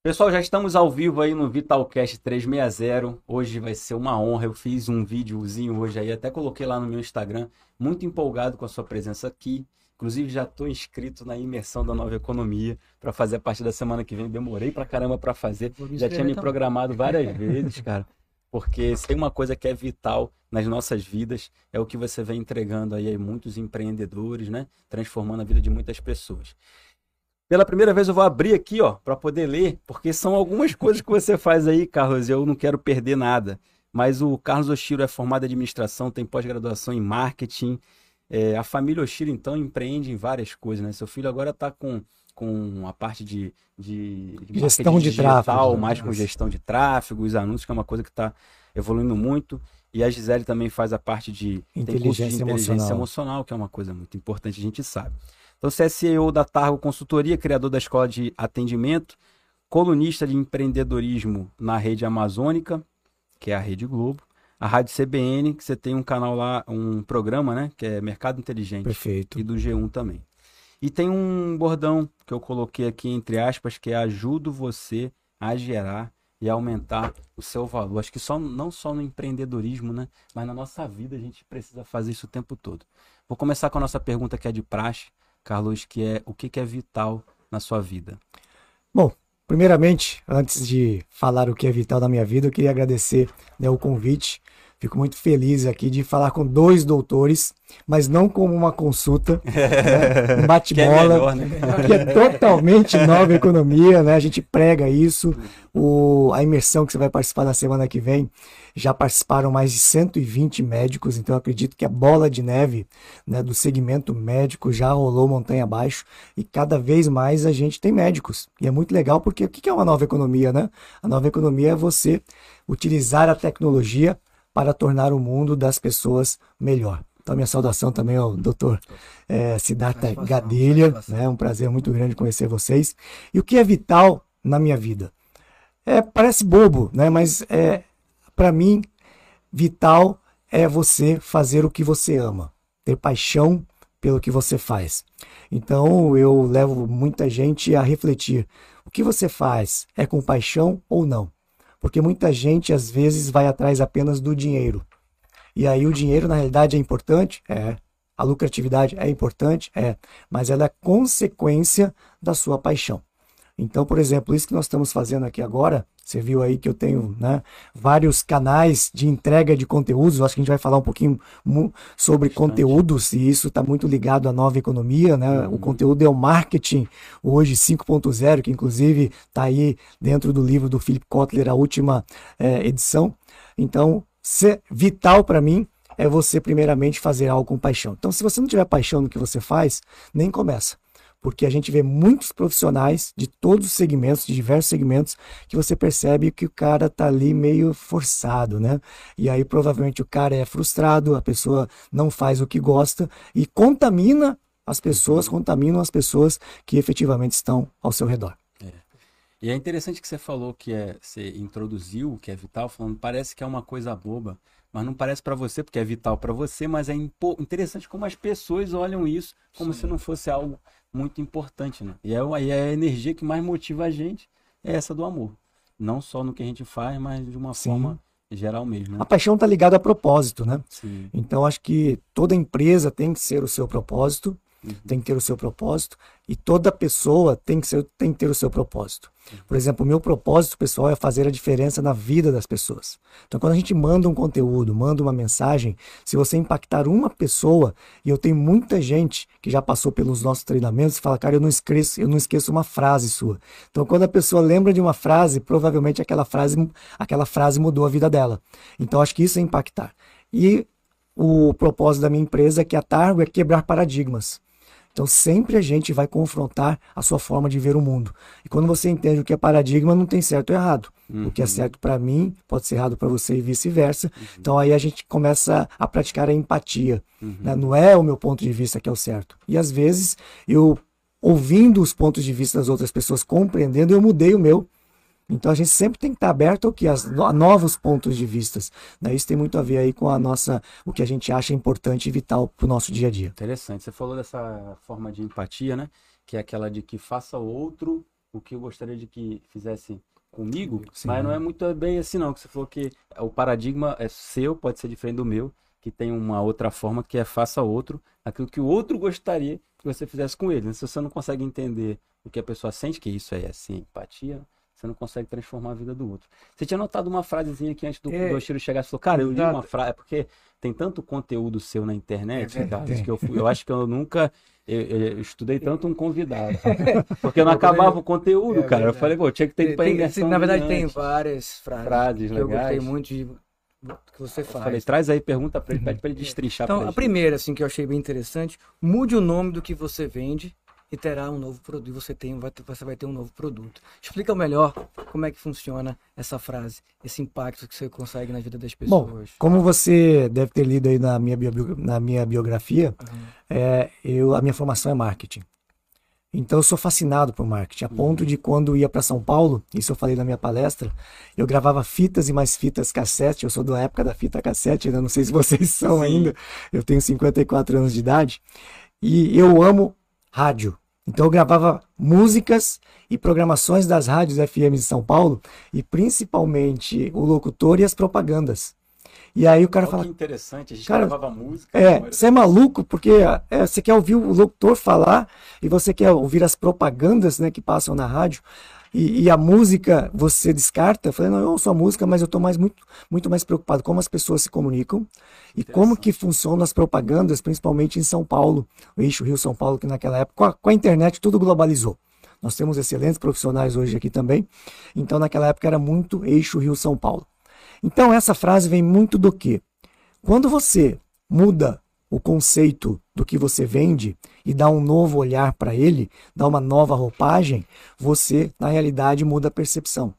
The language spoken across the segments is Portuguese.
Pessoal, já estamos ao vivo aí no Vitalcast 360. Hoje vai ser uma honra. Eu fiz um videozinho hoje aí, até coloquei lá no meu Instagram. Muito empolgado com a sua presença aqui. Inclusive, já estou inscrito na imersão da nova economia para fazer a partir da semana que vem. Demorei pra caramba para fazer. Já tinha me programado várias vezes, cara. Porque se tem uma coisa que é vital nas nossas vidas, é o que você vem entregando aí a muitos empreendedores, né? Transformando a vida de muitas pessoas. Pela primeira vez eu vou abrir aqui, ó, para poder ler, porque são algumas coisas que você faz aí, Carlos, e eu não quero perder nada. Mas o Carlos Oshiro é formado em administração, tem pós-graduação em marketing. É, a família Oshiro, então, empreende em várias coisas, né? Seu filho agora está com, com a parte de, de, gestão de digital, tráfego, né? mais com gestão de tráfego, os anúncios, que é uma coisa que está evoluindo muito. E a Gisele também faz a parte de inteligência, de inteligência emocional. emocional, que é uma coisa muito importante, a gente sabe. Então, você é CEO da Targo Consultoria, criador da Escola de Atendimento, colunista de empreendedorismo na Rede Amazônica, que é a Rede Globo, a Rádio CBN, que você tem um canal lá, um programa, né, que é Mercado Inteligente. Perfeito. E do G1 também. E tem um bordão que eu coloquei aqui entre aspas, que é ajudo você a gerar e aumentar o seu valor. Acho que só, não só no empreendedorismo, né? Mas na nossa vida a gente precisa fazer isso o tempo todo. Vou começar com a nossa pergunta que é de praxe. Carlos, que é o que, é vital na sua vida? Bom, primeiramente, antes de falar o que é vital na minha vida, eu queria agradecer né, o convite Fico muito feliz aqui de falar com dois doutores, mas não como uma consulta, né? um bate-bola, que, é né? que é totalmente nova economia, né? A gente prega isso. O, a imersão que você vai participar na semana que vem, já participaram mais de 120 médicos, então acredito que a bola de neve né, do segmento médico já rolou montanha abaixo e cada vez mais a gente tem médicos. E é muito legal porque o que é uma nova economia, né? A nova economia é você utilizar a tecnologia para tornar o mundo das pessoas melhor. Então, minha saudação também ao doutor é, Siddhartha Gadelha. É né? um prazer muito grande conhecer vocês. E o que é vital na minha vida? É, parece bobo, né? mas é, para mim, vital é você fazer o que você ama, ter paixão pelo que você faz. Então, eu levo muita gente a refletir: o que você faz é com paixão ou não? Porque muita gente às vezes vai atrás apenas do dinheiro. E aí o dinheiro na realidade é importante? É. A lucratividade é importante? É. Mas ela é consequência da sua paixão. Então, por exemplo, isso que nós estamos fazendo aqui agora, você viu aí que eu tenho né, vários canais de entrega de conteúdos. Eu acho que a gente vai falar um pouquinho sobre Bastante. conteúdos, e isso está muito ligado à nova economia. Né? Uhum. O conteúdo é o marketing hoje 5.0, que inclusive está aí dentro do livro do Philip Kotler, a última é, edição. Então, vital para mim é você, primeiramente, fazer algo com paixão. Então, se você não tiver paixão no que você faz, nem começa porque a gente vê muitos profissionais de todos os segmentos, de diversos segmentos, que você percebe que o cara tá ali meio forçado, né? E aí provavelmente o cara é frustrado, a pessoa não faz o que gosta e contamina as pessoas, uhum. contaminam as pessoas que efetivamente estão ao seu redor. É. E é interessante que você falou que é, você introduziu o que é vital, falando parece que é uma coisa boba, mas não parece para você porque é vital para você, mas é interessante como as pessoas olham isso como Sim. se não fosse algo muito importante, né? E é, e é a energia que mais motiva a gente é essa do amor. Não só no que a gente faz, mas de uma Sim. forma geral mesmo. Né? A paixão está ligada a propósito, né? Sim. Então acho que toda empresa tem que ser o seu propósito Uhum. Tem que ter o seu propósito e toda pessoa tem que, ser, tem que ter o seu propósito. Por exemplo, o meu propósito pessoal é fazer a diferença na vida das pessoas. Então, quando a gente manda um conteúdo, manda uma mensagem, se você impactar uma pessoa, e eu tenho muita gente que já passou pelos nossos treinamentos e fala, cara, eu não esqueço, eu não esqueço uma frase sua. Então, quando a pessoa lembra de uma frase, provavelmente aquela frase, aquela frase mudou a vida dela. Então, acho que isso é impactar. E o propósito da minha empresa, que é a Targo, é quebrar paradigmas. Então sempre a gente vai confrontar a sua forma de ver o mundo. E quando você entende o que é paradigma, não tem certo ou errado. Uhum. O que é uhum. certo para mim pode ser errado para você e vice-versa. Uhum. Então aí a gente começa a praticar a empatia. Uhum. Né? Não é o meu ponto de vista que é o certo. E às vezes eu ouvindo os pontos de vista das outras pessoas, compreendendo, eu mudei o meu então a gente sempre tem que estar aberto ao que as, a novos pontos de vistas. Né? Isso tem muito a ver aí com a nossa, o que a gente acha importante e vital para o nosso dia a dia. Interessante. Você falou dessa forma de empatia, né? Que é aquela de que faça o outro o que eu gostaria de que fizesse comigo, Sim. mas não é muito bem assim não, que você falou que o paradigma é seu, pode ser diferente do meu, que tem uma outra forma que é faça outro, aquilo que o outro gostaria que você fizesse com ele. Se você não consegue entender o que a pessoa sente, que isso é assim, empatia, você não consegue transformar a vida do outro. Você tinha notado uma frasezinha aqui antes do, É. do chegar, você falou, cara, eu li uma frase, é porque tem tanto conteúdo seu na internet, É. Carlos, que eu, eu acho que eu nunca eu, eu estudei tanto um convidado. Porque não acabava o conteúdo, É cara. Eu falei, pô, tinha que ter Tem- na verdade, tem várias frases, frases que eu gostei legais. muito de que você Eu faz. falei, traz aí, pergunta pra ele, pede pra ele destrinchar Então, a gente. primeira, assim, que eu achei bem interessante, mude o nome do que você vende e terá um novo produto. E você, tem, vai ter- você vai ter um novo produto. Explica melhor como é que funciona essa frase, esse impacto que você consegue na vida das Bom, pessoas. como você deve ter lido aí na minha, bio- na minha biografia, Aham. é, eu, a minha formação é marketing. Então eu sou fascinado por marketing, a ponto de quando ia para São Paulo, isso eu falei na minha palestra, eu gravava fitas e mais fitas cassete, eu sou da época da fita cassete, ainda não sei se vocês são ainda, eu tenho 54 anos de idade, e eu amo rádio. Então eu gravava músicas e programações das rádios FM de São Paulo, e principalmente o locutor e as propagandas. E aí o cara Olha fala, que interessante, a gente Cara, gravava música. é, você é maluco porque é, você quer ouvir o locutor falar e você quer ouvir as propagandas né, que passam na rádio e, e a música você descarta. Eu falei, não, eu ouço a música, mas eu estou mais, muito, muito mais preocupado com como as pessoas se comunicam e como que funcionam as propagandas, principalmente em São Paulo, o eixo Rio-São Paulo, que naquela época, com a, com a internet, tudo globalizou. Nós temos excelentes profissionais hoje aqui também, então naquela época era muito eixo Rio-São Paulo. Então essa frase vem muito do quê? Quando você muda o conceito do que você vende e dá um novo olhar para ele, dá uma nova roupagem, você, na realidade, muda a percepção.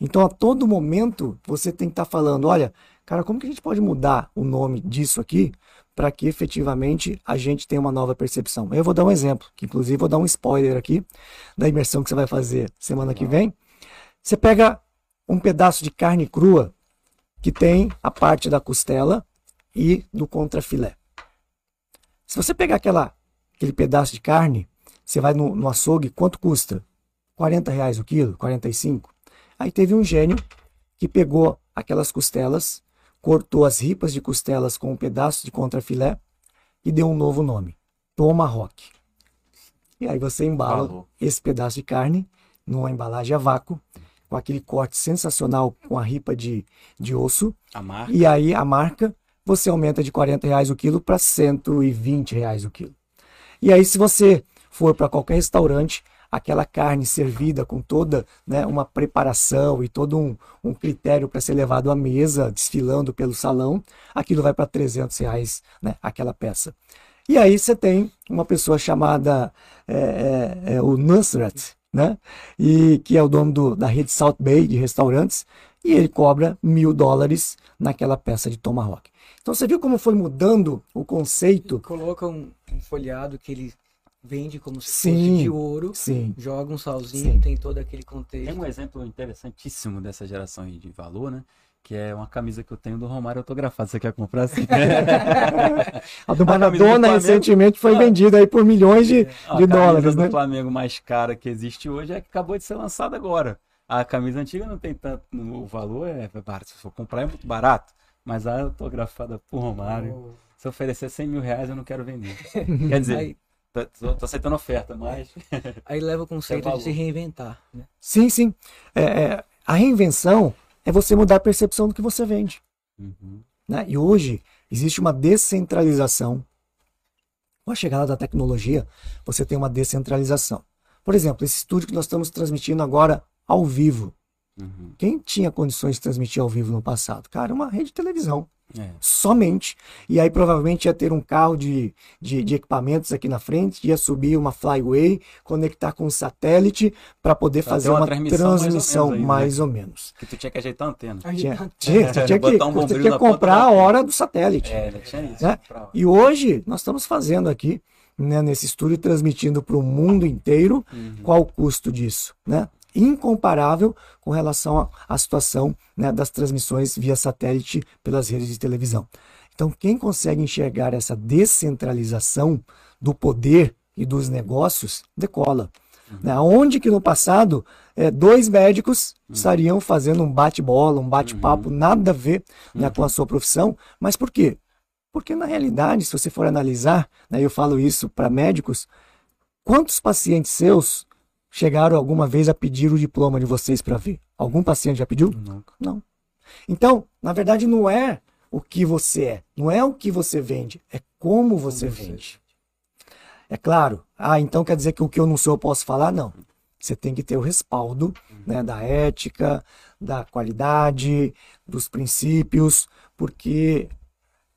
Então, a todo momento, você tem que estar falando: olha, cara, como que a gente pode mudar o nome disso aqui para que efetivamente a gente tenha uma nova percepção? Eu vou dar um exemplo, que inclusive vou dar um spoiler aqui da imersão que você vai fazer semana que vem. Você pega um pedaço de carne crua que tem a parte da costela e do contrafilé. Se você pegar aquela, aquele pedaço de carne, você vai no, no açougue, quanto custa? 40 reais o quilo, 45. Aí teve um gênio que pegou aquelas costelas, cortou as ripas de costelas com um pedaço de contrafilé e deu um novo nome, Tomahawk. E aí você embala Embalou. esse pedaço de carne numa embalagem a vácuo, com aquele corte sensacional com a ripa de, de osso, A marca. e aí a marca você aumenta de 40 reais o quilo para 120 reais o quilo. E aí se você for para qualquer restaurante, aquela carne servida com toda né, uma preparação e todo um, um critério para ser levado à mesa, desfilando pelo salão, aquilo vai para 300 reais né, aquela peça. E aí você tem uma pessoa chamada é, é, é, o Nusrat, né? E que é o dono do- da rede South Bay de restaurantes, e ele cobra mil dólares naquela peça de Tomahawk. Então você viu como foi mudando o conceito? Coloca um, um folhado que ele vende como se Sim. fosse de ouro, Sim, joga um salzinho, Sim. tem todo aquele Tem contexto. um exemplo interessantíssimo dessa geração aí de valor, né? Que é uma camisa que eu tenho do Romário autografado. Você quer comprar assim? a do A do Maradona recentemente foi Ah. vendida aí por milhões de, A de camisa dólares, do né? Flamengo mais cara que existe hoje é que acabou de ser lançada agora. A camisa antiga não tem tanto. O valor é barato. Se for comprar é muito barato. Mas a autografada por Romário. Se oferecer 100 mil reais, eu não quero vender. Quer dizer, Aí, tô, tô- aceitando oferta, mas. aí leva o conceito É de se reinventar. Né? Sim, sim. É, é, a reinvenção é você mudar a percepção do que você vende. Uhum. né? E hoje existe uma descentralização. Com a chegada da tecnologia, você tem uma descentralização. Por exemplo, esse estúdio que nós estamos transmitindo agora ao vivo. Uhum. Quem tinha condições de transmitir ao vivo no passado? Cara, uma rede de televisão. É. Somente. E aí provavelmente ia ter um carro de, de, de equipamentos aqui na frente, ia subir uma flyway, conectar com um satélite para poder Pra fazer uma uma transmissão mais ou transmissão menos aí, né? mais ou menos. Que tu tinha que ajeitar a antena. Tinha, tinha, você tinha que, um você tinha que comprar a hora do satélite. É, tinha isso. Né? E hoje nós estamos fazendo aqui, né, nesse estúdio, transmitindo para o mundo inteiro. Uhum. Qual o custo disso? Né? Incomparável com relação à- situação né, das transmissões via satélite pelas redes de televisão. Então, quem consegue enxergar essa descentralização do poder e dos negócios, decola. Uhum. Né? Onde que no passado é, dois médicos uhum. estariam fazendo um bate-bola, um bate-papo, uhum. nada a ver né, com a sua profissão. Mas por quê? Porque na realidade, se você for analisar, né, eu falo isso para médicos, quantos pacientes seus chegaram alguma vez a pedir o diploma de vocês para ver? Algum paciente já pediu? Nunca. Não. Então, na verdade, não é o que você é, não é o que você vende, é como você como vende. Você... É claro. Ah, então quer dizer que o que eu não sou eu posso falar? Não. Você tem que ter o respaldo uhum. né, da ética, da qualidade, dos princípios, porque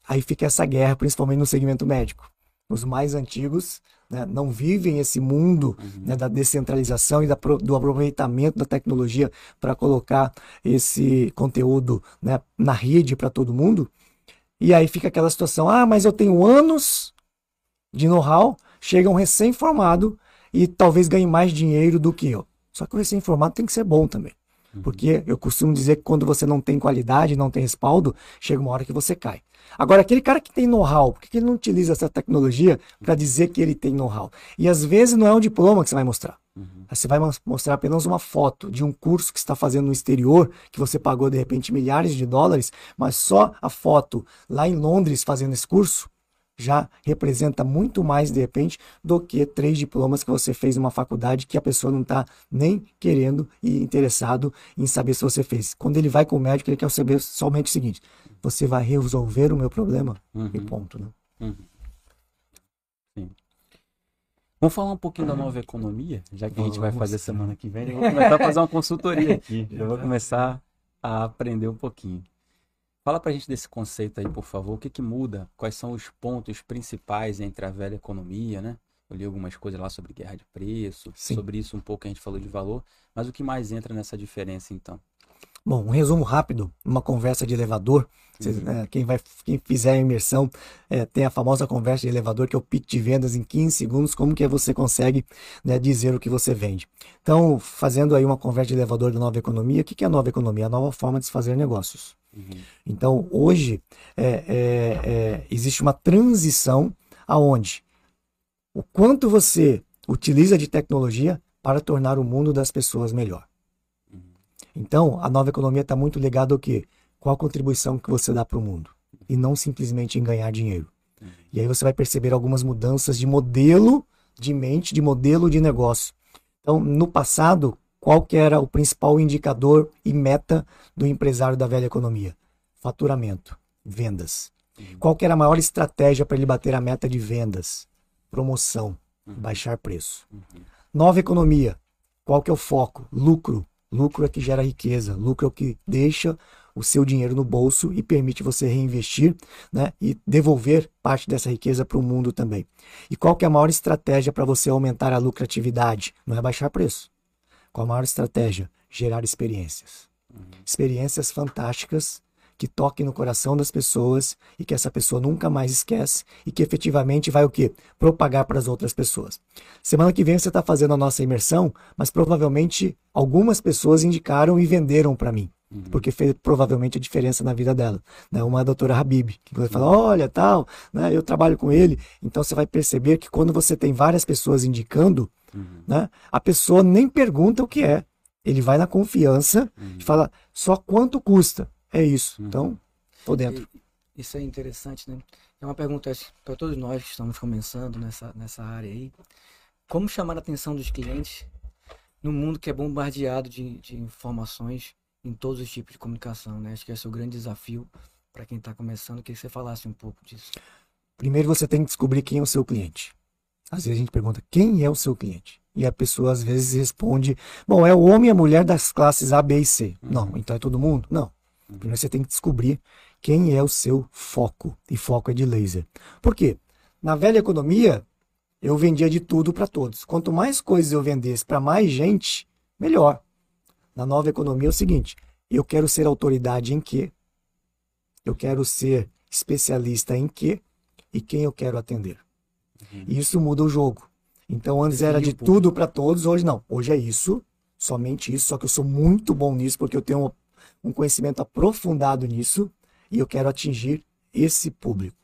aí fica essa guerra, principalmente no segmento médico. Os mais antigos né, não vivem esse mundo uhum. né, da descentralização e da, do aproveitamento da tecnologia para colocar esse conteúdo né, na rede para todo mundo. E aí fica aquela situação: ah, mas eu tenho anos de know-how, chega um recém-formado e talvez ganhe mais dinheiro do que eu. Só que o recém-formado tem que ser bom também. Uhum. Porque eu costumo dizer que quando você não tem qualidade, não tem respaldo, chega uma hora que você cai. Agora, aquele cara que tem know-how, por que ele não utiliza essa tecnologia para dizer que ele tem know-how? E às vezes não é um diploma que você vai mostrar. Uhum. Você vai mostrar apenas uma foto de um curso que está fazendo no exterior, que você pagou de repente milhares de dólares, mas só a foto lá em Londres fazendo esse curso já representa muito mais, de repente, do que três diplomas que você fez numa faculdade que a pessoa não está nem querendo e interessado em saber se você fez. Quando ele vai com o médico, ele quer saber somente o seguinte: você vai resolver o meu problema? Uhum. E ponto. Né? Uhum. Sim. Vamos falar um pouquinho da nova economia, já que a gente vai fazer semana que vem. Eu vou começar a fazer uma consultoria aqui. Eu vou começar a aprender um pouquinho. Fala pra gente desse conceito aí, por favor. O que, que muda? Quais são os pontos principais entre a velha economia, né? Eu li algumas coisas lá sobre guerra de preço, Sim. sobre isso um pouco a gente falou de valor, mas o que mais entra nessa diferença então? Bom, um resumo rápido, uma conversa de elevador. Uhum. É, quem, vai, quem fizer a imersão é, tem a famosa conversa de elevador, que é o pitch de vendas em 15 segundos, como que você consegue né, dizer o que você vende. Então, fazendo aí uma conversa de elevador da nova economia, o que, que é a nova economia? A nova forma de se fazer negócios. Então, hoje, é, é, é, existe uma transição aonde o quanto você utiliza de tecnologia para tornar o mundo das pessoas melhor. Então, a nova economia está muito ligada ao quê? Qual a contribuição que você dá para o mundo? E não simplesmente em ganhar dinheiro. E aí você vai perceber algumas mudanças de modelo de mente, de modelo de negócio. Então, no passado, qual que era o principal indicador e meta do empresário da velha economia? Faturamento, vendas. Uhum. Qual que era a maior estratégia para ele bater a meta de vendas? Promoção, uhum. baixar preço. Uhum. Nova economia, qual que é o foco? Lucro. Lucro é que gera riqueza, lucro é o que deixa o seu dinheiro no bolso e permite você reinvestir né, e devolver parte dessa riqueza para o mundo também. E qual que é a maior estratégia para você aumentar a lucratividade? Não é baixar preço. Qual a maior estratégia? Gerar experiências. Uhum. Experiências fantásticas que toquem no coração das pessoas e que essa pessoa nunca mais esquece e que efetivamente vai o quê? Propagar para as outras pessoas. Semana que vem você está fazendo a nossa imersão, mas provavelmente algumas pessoas indicaram e venderam para mim. Uhum. Porque fez provavelmente a diferença na vida dela. Né? Uma é a doutora Habib, que vai falar: olha, tal, né? eu trabalho com ele. Então você vai perceber que quando você tem várias pessoas indicando, Uhum. Né? A pessoa nem pergunta o que é. Ele vai na confiança uhum. e fala só quanto custa. É isso. Uhum. Então, tô dentro. E, isso é interessante, né? É uma pergunta para todos nós que estamos começando nessa, nessa área aí. Como chamar a atenção dos clientes no mundo que é bombardeado de, de informações em todos os tipos de comunicação, né? Acho que esse é o grande desafio para quem está começando. Queria que você falasse um pouco disso. Primeiro você tem que descobrir quem é o seu cliente. Às vezes a gente pergunta quem é o seu cliente. E a pessoa às vezes responde: bom, é o homem e a mulher das classes A, B e C. Uhum. Não, então é todo mundo? Não. Primeiro você tem que descobrir quem é o seu foco. E foco é de laser. Por quê? Na velha economia, eu vendia de tudo para todos. Quanto mais coisas eu vendesse para mais gente, melhor. Na nova economia é o seguinte: eu quero ser autoridade em quê? Eu quero ser especialista em quê? E quem eu quero atender. Uhum. Isso muda o jogo. Então antes era de tudo para todos, hoje não. Hoje é isso, somente isso, só que eu sou muito bom nisso porque eu tenho um conhecimento aprofundado nisso e eu quero atingir esse público.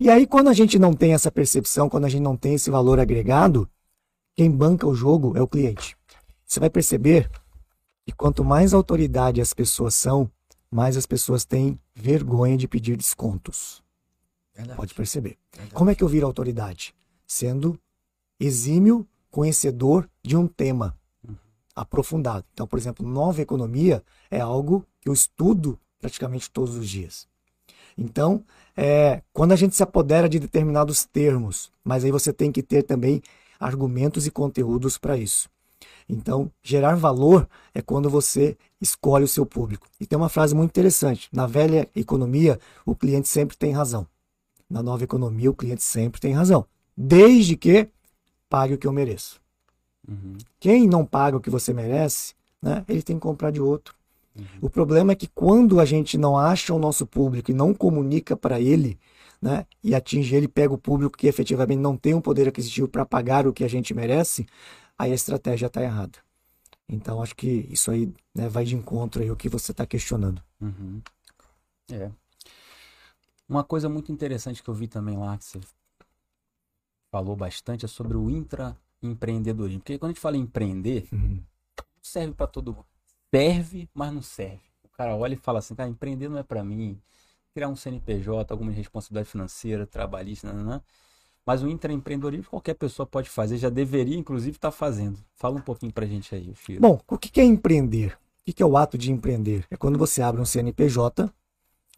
E aí quando a gente não tem essa percepção, quando a gente não tem esse valor agregado, quem banca o jogo é o cliente. Você vai perceber que quanto mais autoridade as pessoas são, mais as pessoas têm vergonha de pedir descontos. Verdade. Pode perceber. Verdade. Como é que eu viro autoridade? Sendo exímio conhecedor de um tema uhum. aprofundado. Então, por exemplo, nova economia é algo que eu estudo praticamente todos os dias. Então, é, quando a gente se apodera de determinados termos, mas aí você tem que ter também argumentos e conteúdos para isso. Então, gerar valor é quando você escolhe o seu público. E tem uma frase muito interessante: na velha economia, o cliente sempre tem razão. Na nova economia, o cliente sempre tem razão, desde que pague o que eu mereço. Uhum. Quem não paga o que você merece, né, ele tem que comprar de outro. Uhum. O problema é que quando a gente não acha o nosso público e não comunica para ele, né, e atinge ele, pega o público que efetivamente não tem um poder aquisitivo para pagar o que a gente merece, aí a estratégia está errada. Então acho que isso aí né, vai de encontro aí o que você está questionando. Uhum. É. Uma coisa muito interessante que eu vi também lá que você falou bastante é sobre o intraempreendedorismo. Porque quando a gente fala em empreender, uhum. serve para todo mundo. Serve, mas não serve. O cara olha e fala assim, cara, empreender não é para mim. Criar um CNPJ, alguma responsabilidade financeira, trabalhista, não, não. Mas o intraempreendedorismo qualquer pessoa pode fazer, já deveria, inclusive, estar tá fazendo. Fala um pouquinho pra gente aí, Chiro. Bom, o que é empreender? O que é o ato de empreender? É quando você abre um CNPJ,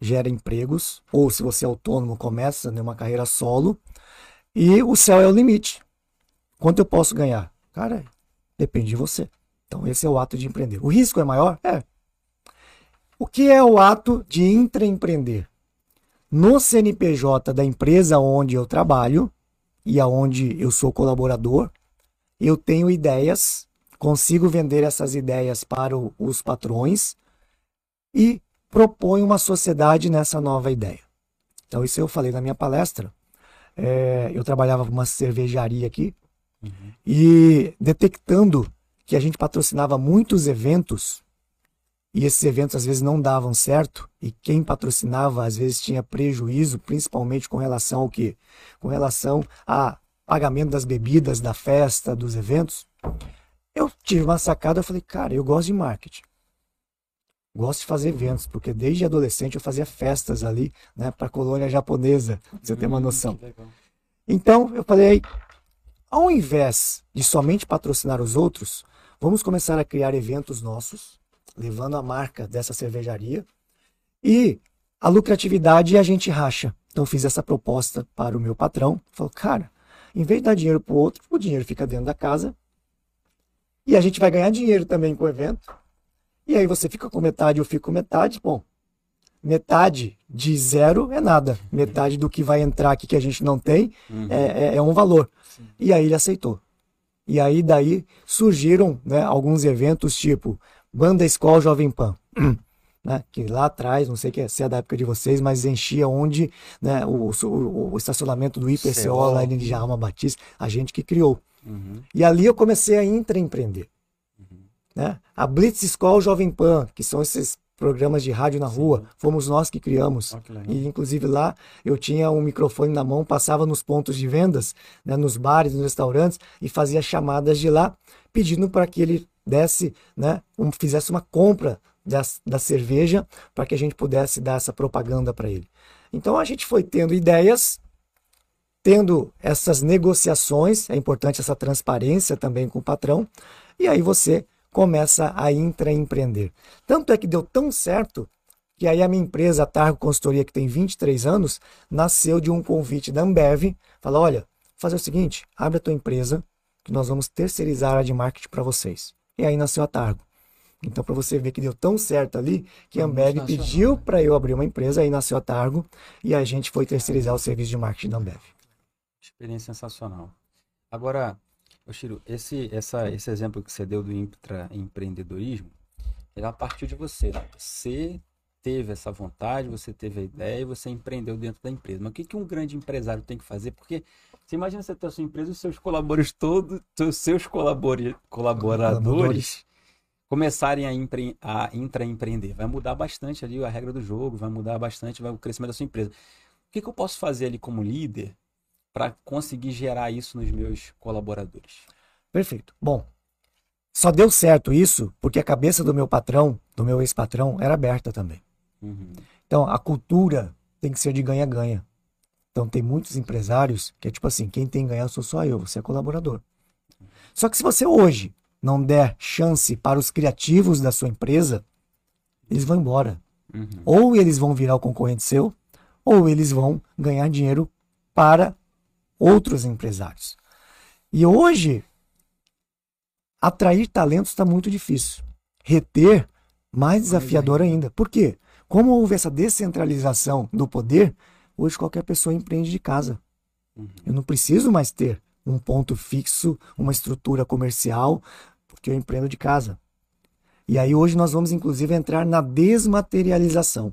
gera empregos, ou se você é autônomo, começa né, uma carreira solo, e o céu é o limite. Quanto eu posso ganhar? Cara, depende de você. Então, esse é o ato de empreender. O risco é maior? É. O que é o ato de intraempreender? No CNPJ da empresa onde eu trabalho, e aonde eu sou colaborador, eu tenho ideias, consigo vender essas ideias para o, os patrões e proponho uma sociedade nessa nova ideia. Então, isso eu falei na minha palestra. É, eu trabalhava numa cervejaria aqui uhum. e detectando que a gente patrocinava muitos eventos e esses eventos às vezes não davam certo e quem patrocinava às vezes tinha prejuízo, principalmente com relação ao que? Com relação a pagamento das bebidas, da festa, dos eventos. Eu tive uma sacada, eu falei, cara, eu gosto de marketing. Gosto de fazer eventos, porque desde adolescente eu fazia festas ali, né, para a colônia japonesa, pra você ter uma hum, noção. Então, eu falei, ao invés de somente patrocinar os outros, vamos começar a criar eventos nossos, levando a marca dessa cervejaria. E a lucratividade a gente racha. Então fiz essa proposta para o meu patrão. Falou, cara, em vez de dar dinheiro para o outro, o dinheiro fica dentro da casa. E a gente vai ganhar dinheiro também com o evento. E aí você fica com metade, eu fico com metade. Bom, metade de zero é nada. Metade do que vai entrar aqui que a gente não tem uhum. é, é, é, um valor. Sim. E aí ele aceitou. E aí daí surgiram né, alguns eventos tipo Banda Escola Jovem Pan. Né, que lá atrás, não sei se é da época de vocês, mas enchia onde né, o, o, o, estacionamento do IPCO lá em Djalma Batista, a gente que criou. Uhum. E ali eu comecei a intraempreender. Uhum. Né? A Blitz School Jovem Pan, que são esses programas de rádio na Sim. rua, fomos nós que criamos. Que e inclusive lá eu tinha um microfone na mão, passava nos pontos de vendas, né, nos bares, nos restaurantes e fazia chamadas de lá, pedindo para que ele desse, né, um, fizesse uma compra da, da cerveja para que a gente pudesse dar essa propaganda para ele. Então a gente foi tendo ideias, tendo essas negociações, é importante essa transparência também com o patrão, e aí você começa a intraempreender. Tanto é que deu tão certo que aí a minha empresa, a Targo Consultoria, que tem 23 anos, nasceu de um convite da Ambev, falou, olha, fazer o seguinte, abre a tua empresa, que nós vamos terceirizar a área de marketing para vocês. E aí nasceu a Targo. Então, para você ver que deu tão certo ali, que a Ambev pediu para eu abrir uma empresa, aí nasceu a Targo, e a gente foi terceirizar o serviço de marketing da Ambev. Experiência sensacional. Agora, Oshiro, esse, essa, esse exemplo que você deu do intraempreendedorismo, ele partiu de você. Né? Você teve essa vontade, você teve a ideia e você empreendeu dentro da empresa. Mas o que, que um grande empresário tem que fazer? Porque você imagina você ter a sua empresa e os seus colaboradores todos, os seus colaboradores, colaboradores começarem a, empre, a intraempreender. Vai mudar bastante ali a regra do jogo, vai mudar bastante vai, o crescimento da sua empresa. O que, que eu posso fazer ali como líder para conseguir gerar isso nos meus colaboradores? Perfeito. Bom, só deu certo isso porque a cabeça do meu patrão, do meu ex-patrão, era aberta também. Uhum. Então, a cultura tem que ser de ganha-ganha. Então, tem muitos empresários que é tipo assim: quem tem ganhar sou só eu, você é colaborador. Só que se você hoje não der chance para os criativos da sua empresa, eles vão embora. Uhum. Ou eles vão virar o concorrente seu, ou eles vão ganhar dinheiro para outros empresários. E hoje, atrair talentos está muito difícil. Reter, mais desafiador ainda. Por quê? Como houve essa descentralização do poder, hoje qualquer pessoa empreende de casa. Uhum. Eu não preciso mais ter um ponto fixo, uma estrutura comercial, porque eu empreendo de casa. E aí hoje nós vamos inclusive entrar na desmaterialização.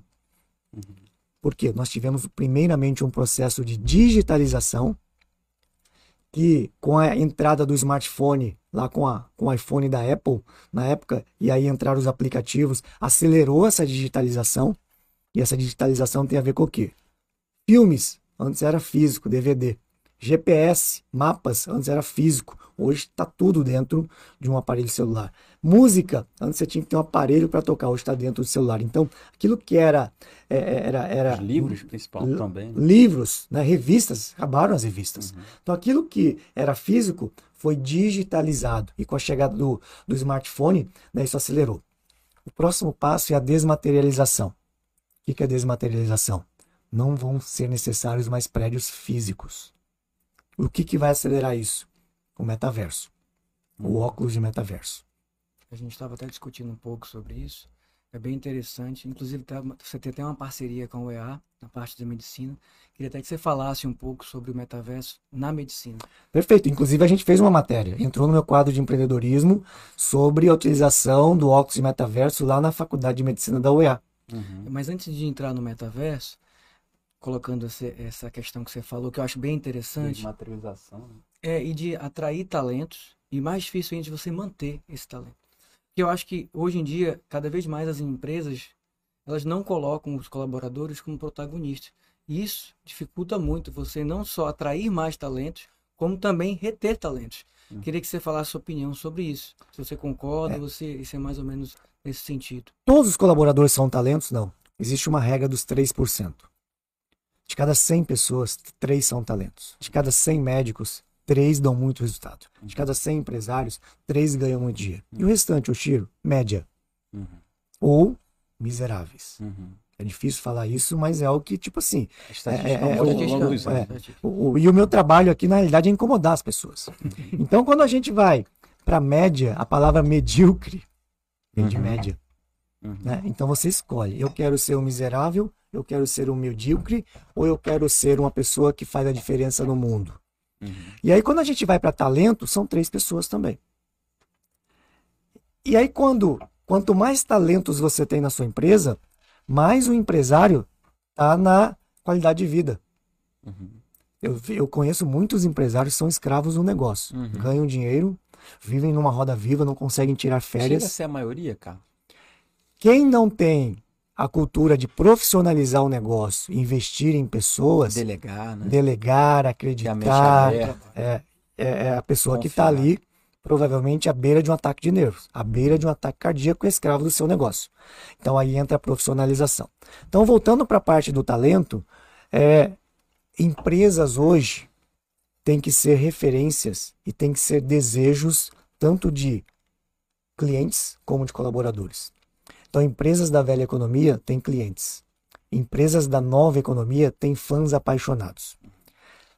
Porque nós tivemos primeiramente um processo de digitalização que com a entrada do smartphone lá com, a, com o iPhone da Apple na época e aí entraram os aplicativos, acelerou essa digitalização. E essa digitalização tem a ver com o quê? Filmes, antes era físico, DVD. GPS, mapas, antes era físico, hoje está tudo dentro de um aparelho celular. Música, antes você tinha que ter um aparelho para tocar, hoje está dentro do celular. Então, aquilo que era. é, era, era Os livros, principal, Li- também. né? livros, né, revistas, acabaram as revistas. Uhum. Então aquilo que era físico foi digitalizado e com a chegada do, do smartphone, né, isso acelerou. O próximo passo é a desmaterialização. O que é desmaterialização? Não vão ser necessários mais prédios físicos. O que, que vai acelerar isso? O metaverso. O óculos de metaverso. A gente estava até discutindo um pouco sobre isso. É bem interessante. Inclusive, tá- você tem até uma parceria com o EA na parte da medicina. Queria até que você falasse um pouco sobre o metaverso na medicina. Perfeito. Inclusive, a gente fez uma matéria, entrou no meu quadro de empreendedorismo sobre a utilização do óculos de metaverso lá na Faculdade de Medicina da UEA. Uhum. Mas antes de entrar no metaverso, colocando essa questão que você falou, que eu acho bem interessante, Desmaterialização. né? é e de atrair talentos e mais difícil ainda de você manter esse talento. Que eu acho que hoje em dia, cada vez mais as empresas, elas não colocam os colaboradores como protagonistas. E isso dificulta muito você não só atrair mais talentos, como também reter talentos. Hum. Queria que você falasse sua opinião sobre isso. Se você concorda, ou se isso é mais ou menos nesse sentido. Todos os colaboradores são talentos? Não. Existe uma regra dos 3%. De cada 100 pessoas, 3 são talentos. De cada 100 médicos, 3 dão muito resultado. De cada 100 empresários, 3 ganham muito dinheiro. E o restante, Oshiro, média. Uhum. Ou miseráveis. Uhum. É difícil falar isso, mas é o que, tipo assim, É, é, o- dos é. anos. O- o- e o meu trabalho aqui, na realidade, é incomodar as pessoas. Então, quando a gente vai para média, a palavra medíocre vem de Uhum. média. Uhum. né? Então, você escolhe. Eu quero ser um miserável, eu quero ser um medíocre, ou eu quero ser uma pessoa que faz a diferença no mundo. Uhum. E aí, quando a gente vai para talento, são três pessoas também. E aí, quando quanto mais talentos você tem na sua empresa, mais o empresário está na qualidade de vida. Uhum. Eu, eu conheço muitos empresários que são escravos do negócio. Uhum. Ganham dinheiro, vivem numa roda viva, não conseguem tirar Chega a férias. ser a maioria, cara. Quem não tem a cultura de profissionalizar o negócio, investir em pessoas, Delegar, né? delegar, mente acreditar, é, é, é a pessoa que está Confiar. ali, provavelmente à beira de um ataque de nervos, à beira de um ataque cardíaco é escravo do seu negócio. Então aí entra a profissionalização. Então, voltando para a parte do talento, é, empresas hoje têm que ser referências e têm que ser desejos tanto de clientes como de colaboradores. Então, empresas da velha economia têm clientes. Empresas da nova economia têm fãs apaixonados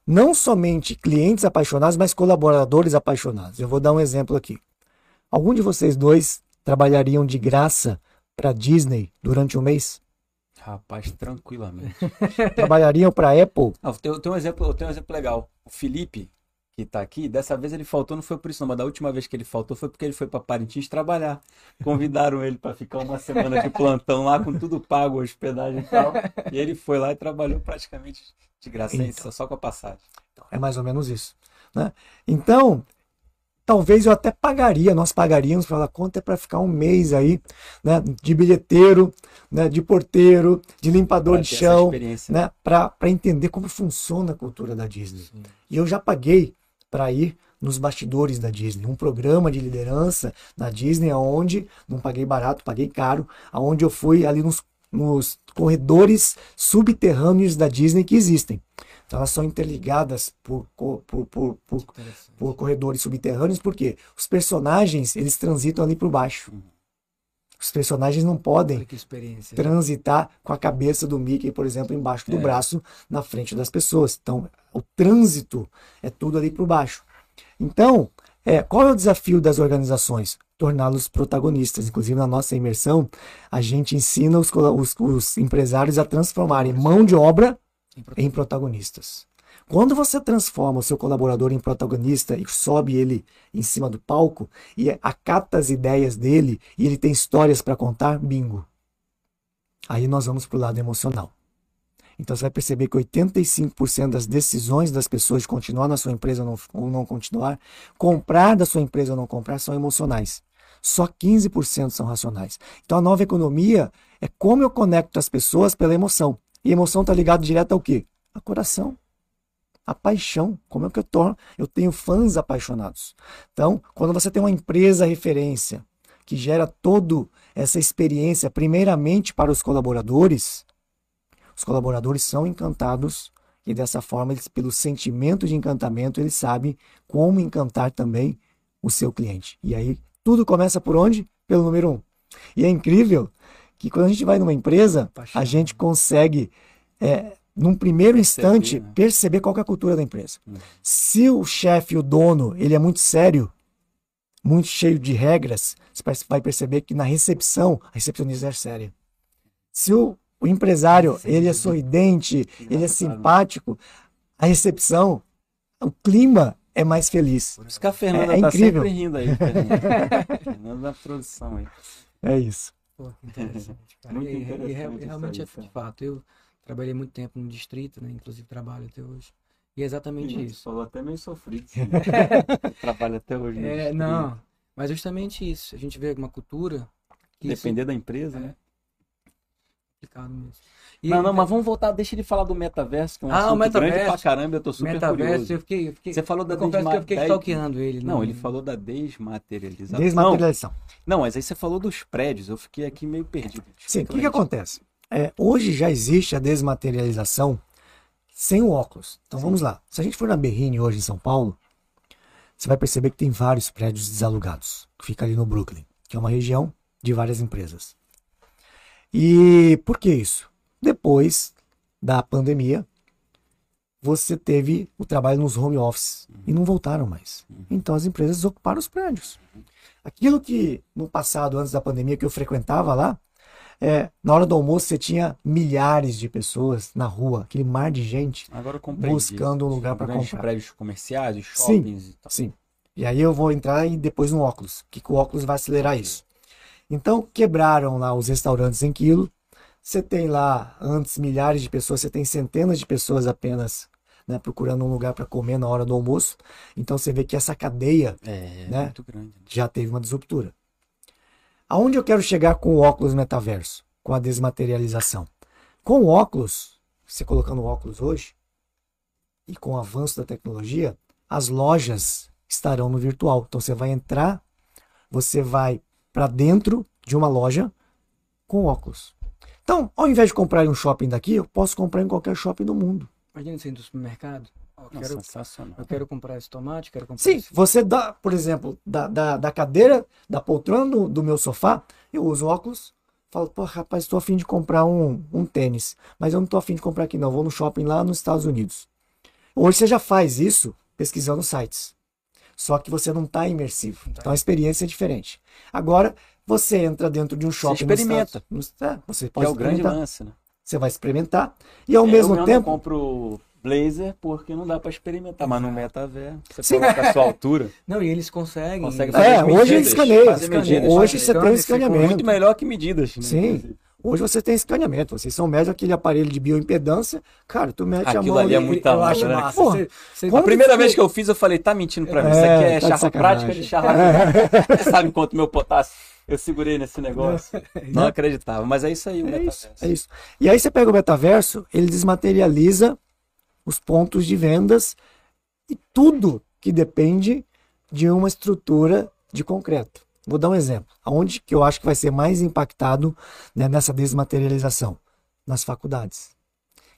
não somente clientes apaixonados, mas colaboradores apaixonados. Eu vou dar um exemplo aqui. Algum de vocês dois trabalhariam de graça para Disney durante um mês? Rapaz, tranquilamente. Trabalhariam para Apple? Eu tenho um exemplo, eu tenho um exemplo legal. O Felipe, que tá aqui, dessa vez ele faltou, não foi por isso não, mas da última vez que ele faltou foi porque ele foi para Parintins trabalhar. Convidaram ele para ficar uma semana de plantão lá, com tudo pago, hospedagem e tal. E ele foi lá e trabalhou praticamente de graça, Então. só com a passagem. É mais ou menos isso. Né? Então, talvez eu até pagaria, nós pagaríamos para ela quanto é para ficar um mês aí, né, de bilheteiro, né, de porteiro, de limpador Pra de chão, experiência. né, para entender como funciona a cultura da Disney. Sim. E eu já paguei para ir nos bastidores da Disney, um programa de liderança na Disney, aonde não paguei barato, paguei caro, aonde eu fui ali nos, nos corredores subterrâneos da Disney que existem. Então elas são interligadas por, por, por, por, por, corredores subterrâneos, porque os personagens eles transitam ali por baixo. Os personagens não podem transitar com a cabeça do Mickey, por exemplo, embaixo do É. braço, na frente das pessoas. Então, o trânsito é tudo ali por baixo. Então, é, qual é o desafio das organizações? Torná-los protagonistas. Inclusive, na nossa imersão, a gente ensina os, os- os empresários a transformarem mão de obra em protagonistas. Quando você transforma o seu colaborador em protagonista e sobe ele em cima do palco e acata as ideias dele e ele tem histórias para contar, bingo. Aí nós vamos para o lado emocional. Então você vai perceber que 85% das decisões das pessoas de continuar na sua empresa ou não, ou não continuar, comprar da sua empresa ou não comprar, são emocionais. Só 15% são racionais. Então a nova economia é como eu conecto as pessoas pela emoção. E emoção está ligado direto ao quê? A coração. A paixão. Como é que eu torno? Eu tenho fãs apaixonados. Então, quando você tem uma empresa referência que gera toda essa experiência, primeiramente para os colaboradores, os colaboradores são encantados e dessa forma, eles, pelo sentimento de encantamento, eles sabem como encantar também o seu cliente. E aí, tudo começa por onde? Pelo número um. E é incrível que quando a gente vai numa empresa, a gente consegue, é, num primeiro Perceber, instante, né? perceber qual é a cultura da empresa. Uhum. Se o chefe, o dono, ele é muito sério, muito cheio de regras, você vai perceber que na recepção, a recepcionista é séria. Se o, o empresário, ele é sorridente, ele é Engraçado. simpático, a recepção, o clima é mais feliz. Por isso que a Fernanda É- é tá incrível. sempre rindo aí. Fernanda, Fernanda da produção aí. É isso. Pô, que interessante, cara. Muito E- e- e interessante realmente aí, é de fato. Eu trabalhei muito tempo no distrito, né? Inclusive trabalho até hoje. E é exatamente Ih, isso. Falou até meio sofrido. Trabalha até hoje. É, não, mas justamente isso. A gente vê uma cultura que isso Depender da empresa, né? Complicado mesmo. E- Não, não, mas vamos voltar. Deixa ele falar do metaverso, que é um Ah, o assunto grande metaverso. pra caramba. Eu tô super metaverso, curioso. eu fiquei, eu fiquei Você falou da eu confesso que eu fiquei stalkeando ele. Não, no- ele falou da desmaterialização. Desmaterialização. Não, mas aí você falou dos prédios. Eu fiquei aqui meio perdido. Sim, o que, que acontece? É, hoje já existe a desmaterialização sem o óculos. Então vamos lá. Se a gente for na Berrine hoje em São Paulo, você vai perceber que tem vários prédios desalugados, que fica ali no Brooklyn, que é uma região de várias empresas. E por que isso? Depois da pandemia, você teve o trabalho nos home offices e não voltaram mais. Então as empresas ocuparam os prédios. Aquilo que no passado, antes da pandemia, que eu frequentava lá, é, na hora do almoço você tinha milhares de pessoas na rua, aquele mar de gente. Buscando um lugar grandes comprar. prédios comerciais, os Sim. shoppings e tal. Sim. E aí eu vou entrar e depois no óculos. Que o óculos vai acelerar isso? Então quebraram lá os restaurantes em quilo. Você tem lá antes milhares de pessoas, você tem centenas de pessoas apenas né, procurando um lugar para comer na hora do almoço. Então você vê que essa cadeia É, Né? grande. né? já teve uma disruptura. Aonde eu quero chegar com o óculos metaverso? Com a desmaterialização. Com o óculos, você colocando o óculos hoje, e com o avanço da tecnologia, as lojas estarão no virtual. Então você vai entrar, você vai para dentro de uma loja com óculos. Então, ao invés de comprar em um shopping daqui, eu posso comprar em qualquer shopping do mundo. Imagina você indo no supermercado. Eu Não, quero, sensacional. eu quero comprar esse tomate, quero comprar Sim, esse... você dá, por exemplo, da, da, da cadeira, da poltrona do, do meu sofá, eu uso óculos, falo, pô, rapaz, estou afim de comprar um, um tênis, mas eu não estou afim de comprar aqui não, vou no shopping lá nos Estados Unidos. Hoje você já faz isso pesquisando sites, só que você não está imersivo, tá. então a experiência é diferente. Agora, você entra dentro de um shopping nos experimenta. Estados- nos- é, você Que pode é o grande lance, né? você vai experimentar, e ao É, mesmo eu tempo... não compro blazer porque não dá pra experimentar, mas no metaverso você Sim. coloca a sua altura. Não, e eles conseguem... Consegue eles- fazer É, as hoje medidas, ele escaneia. fazer medidas. Hoje você tem Então, escaneamento. Muito melhor que medidas, né? Sim. Hoje você tem escaneamento, vocês são médios aquele aparelho de bioimpedância, cara, tu mete a Aquilo mão ali é muita eu acho né? massa. Porra, Você- você- A primeira que vez que eu fiz, eu falei, tá mentindo pra mim. É, Isso aqui é tá de charla sacanagem. prática de charla. Você sabe quanto meu potássio eu segurei nesse negócio? Não acreditava, mas é isso aí o É isso, metaverso. é isso. E aí você pega o metaverso, ele desmaterializa os pontos de vendas e tudo que depende de uma estrutura de concreto. Vou dar um exemplo. Aonde que eu acho que vai ser mais impactado né, nessa desmaterialização? Nas faculdades.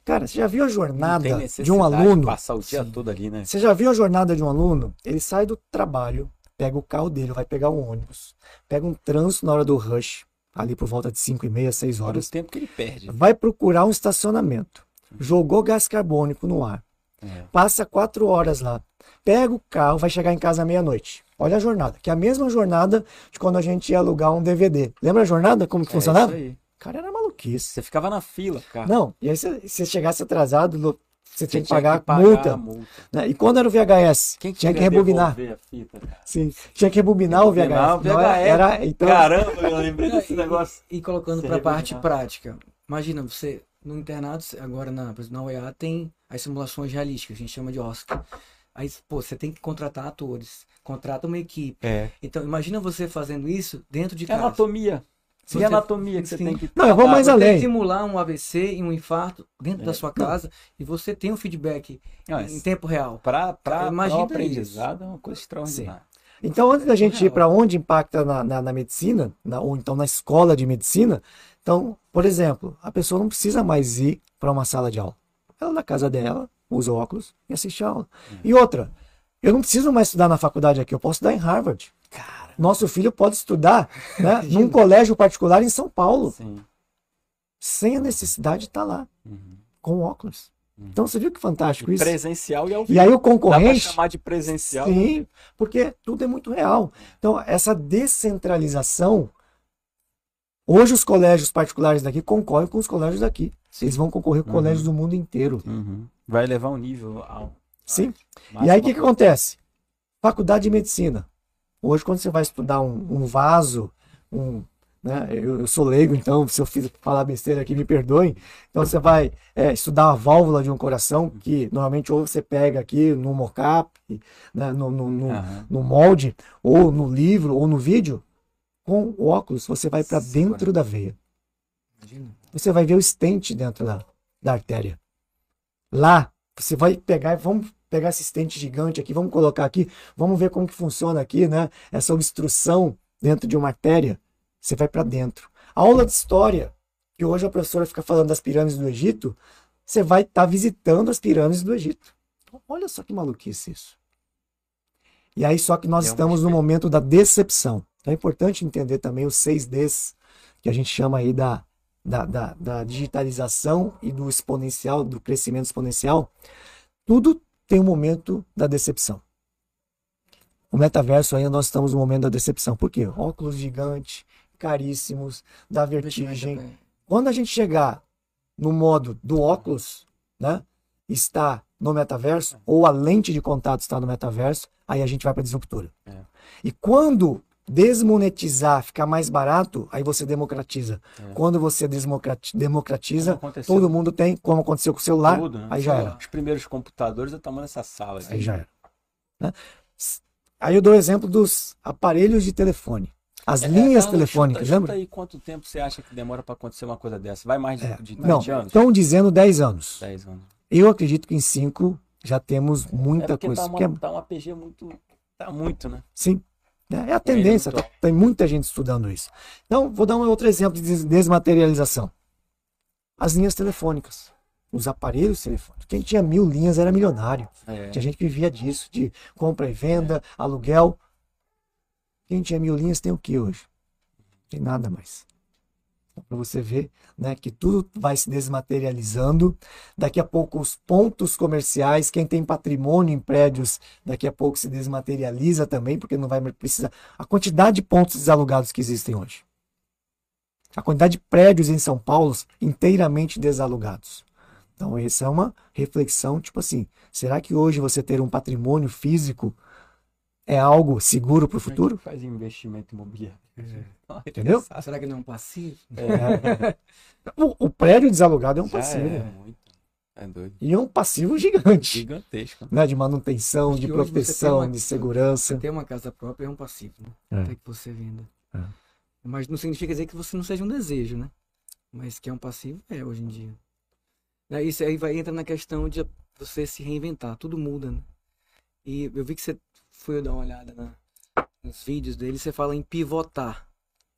Cara, você já viu a jornada de um aluno? passar o dia Sim. todo ali, né? Você já viu a jornada de um aluno? Ele sai do trabalho, pega o carro dele, vai pegar um ônibus, pega um trânsito na hora do rush, ali por volta de 5 e meia, 6 Olha o horas, tempo que ele perde. vai procurar um estacionamento, jogou gás carbônico no ar, É. passa 4 horas lá, pega o carro, vai chegar em casa à meia-noite. Olha a jornada, que é a mesma jornada de quando a gente ia alugar um DVD. Lembra a jornada? Como que É funcionava? isso aí. Cara, era maluquice. Você ficava na fila, cara. Não, e aí se você chegasse atrasado, você Você tinha que pagar, multa. a multa. né? E quando era o VHS? Quem tinha que rebobinar. fita, cara? Sim, tinha que rebobinar o VHS. O Não era- VHS. então, Caramba, eu lembrei desse E- negócio. E, colocando Você para a parte prática. Imagina, você no internado, agora na, na UEA, tem as simulações realísticas, a gente chama de Oscar. Aí, pô, você tem que contratar atores, contrata uma equipe. É. Então, imagina você fazendo isso dentro de É casa. anatomia. E Você- anatomia que você sim. tem que. Não, eu vou mais Você tem além. que simular um AVC e um infarto dentro É. da sua casa e você tem um feedback Não, em tempo real. Pra, pra, Imagina pra o aprendizado é uma coisa extraordinária. Então, antes da gente ir para onde impacta na, na, na medicina, na- ou então na escola de medicina, então, por exemplo, a pessoa não precisa mais ir para uma sala de aula. Ela na casa dela, usa óculos e assiste a aula. E outra, eu não preciso mais estudar na faculdade aqui, eu posso estudar em Harvard. Cara, Nosso filho pode estudar né, num colégio particular em São Paulo, sim. sem a necessidade de estar lá, Uhum. com óculos. Então, você viu que fantástico isso? Presencial e ao E vivo. aí o Dá concorrente... chamar de presencial. Sim, porque tudo é muito real. Então, essa descentralização. Hoje, os colégios particulares daqui concorrem com os colégios daqui. Eles vão concorrer com Uhum. colégios do mundo inteiro. Uhum. Vai levar um nível ao. Sim. máximo E aí, o que, que acontece? Faculdade de Medicina. Hoje, quando você vai estudar um, um vaso, um. Né, eu, eu sou leigo, então, se eu fiz falar besteira aqui, me perdoem. Então, você vai é, estudar a válvula de um coração, que normalmente ou você pega aqui no mocap, né, no, no, no, Aham. no molde, ou no livro, ou no vídeo, com o óculos, você vai para dentro da veia. Você vai ver o estente dentro da, da artéria. Lá, você vai pegar, vamos pegar esse estente gigante aqui, vamos colocar aqui, vamos ver como que funciona aqui, né? Essa obstrução dentro de uma artéria. Você vai para dentro. A aula de história, que hoje a professora fica falando das pirâmides do Egito, você vai estar visitando as pirâmides do Egito. Olha só que maluquice isso. E aí, só que nós É estamos no experiência. momento da decepção. Então é importante entender também os seis Ds, que a gente chama aí da, da, da, da digitalização e do exponencial, do crescimento exponencial. Tudo tem um momento da decepção. O metaverso ainda nós estamos no momento da decepção. Por quê? Óculos gigantes, caríssimos, dá vertigem. Quando a gente chegar no modo do óculos, né? Está no metaverso, ou a lente de contato está no metaverso, aí a gente vai para a disruptura. É. E quando desmonetizar, ficar mais barato, aí você democratiza. É. Quando você democratiza, todo mundo tem, como aconteceu com o celular, tudo, né? aí já era. Os primeiros computadores do tamanho dessa sala. aqui. Aí já era. Né? Aí eu dou o exemplo dos aparelhos de telefone. As É, linhas telefônicas, chuta, lembra? Chuta aí quanto tempo você acha que demora para acontecer uma coisa dessa? Vai mais de, É, de 20 Não, anos? estão dizendo 10 anos. 10 anos. Eu acredito que em 5 já temos É muita porque coisa. tá, uma, é- tá um APG muito. Tá muito, né? Sim. Né? É a tendência, tá- tem muita gente estudando isso. Então, vou dar um outro exemplo de des- desmaterialização. As linhas telefônicas. Os aparelhos telefônicos. Quem tinha mil linhas era milionário. É. Tinha gente que vivia disso, de compra e venda, aluguel. Quem tinha mil linhas tem o que hoje? Tem nada mais. Para você ver né, que tudo vai se desmaterializando. Daqui a pouco, os pontos comerciais, quem tem patrimônio em prédios, daqui a pouco se desmaterializa também, porque não vai precisar. A quantidade de pontos desalugados que existem hoje. A quantidade de prédios em São Paulo inteiramente desalugados. Então, essa é uma reflexão, tipo assim, será que hoje você ter um patrimônio físico é algo seguro para o é que futuro? Faz investimento imobiliário. Entendeu? Ah, será que não é um passivo? É, O, o prédio desalugado é um já passivo. é muito. É doido. E é um passivo gigante. Gigantesco. Né? De manutenção, de proteção, uma- de segurança. Ter uma casa própria é um passivo, né? É. Até que você venda. É. Mas não significa dizer que você não seja um desejo, né? Mas que é um passivo, é hoje em dia. Né, Isso aí vai entrar na questão de você se reinventar. Tudo muda, né? E eu vi que você fui dar uma olhada na, nos vídeos dele, você fala em pivotar.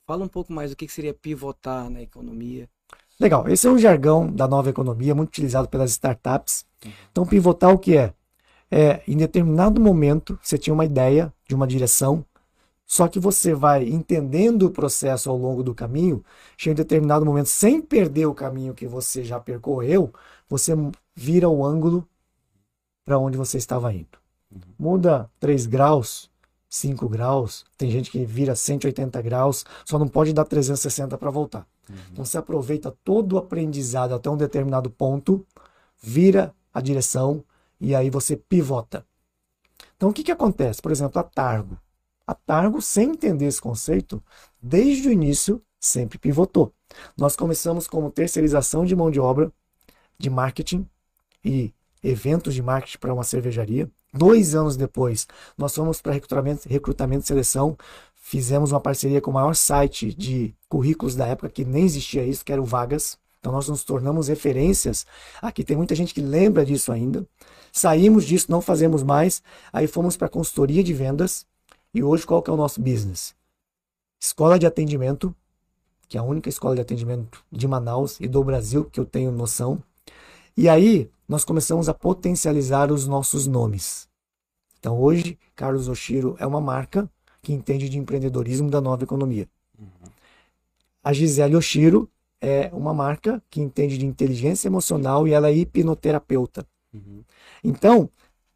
Fala um pouco mais do que que seria pivotar na economia. Legal, esse é um jargão da nova economia, muito utilizado pelas startups. Então, pivotar o que é? É, em determinado momento, você tinha uma ideia de uma direção, só que você vai entendendo o processo ao longo do caminho, chega em determinado momento, sem perder o caminho que você já percorreu, você vira o ângulo para onde você estava indo. Muda 3 graus, 5 graus, tem gente que vira 180 graus, só não pode dar 360 para voltar. Então você aproveita todo o aprendizado até um determinado ponto, vira a direção e aí você pivota. Então o que, que acontece? Por exemplo, a Targo. A Targo, sem entender esse conceito, desde o início sempre pivotou. Nós começamos como terceirização de mão de obra, de marketing e eventos de marketing para uma cervejaria. Dois anos depois, nós fomos para recrutamento, recrutamento e seleção. Fizemos uma parceria com o maior site de currículos da época, que nem existia isso, que era o Vagas. Então nós nos tornamos referências. Aqui tem muita gente que lembra disso ainda. Saímos disso, não fazemos mais. Aí fomos para consultoria de vendas. E hoje qual que é o nosso business? Escola de atendimento, que é a única escola de atendimento de Manaus e do Brasil que eu tenho noção. E aí nós começamos a potencializar os nossos nomes. Então hoje, Carlos Oshiro é uma marca que entende de empreendedorismo da nova economia. A Gisele Oshiro é uma marca que entende de inteligência emocional e ela é hipnoterapeuta. Então,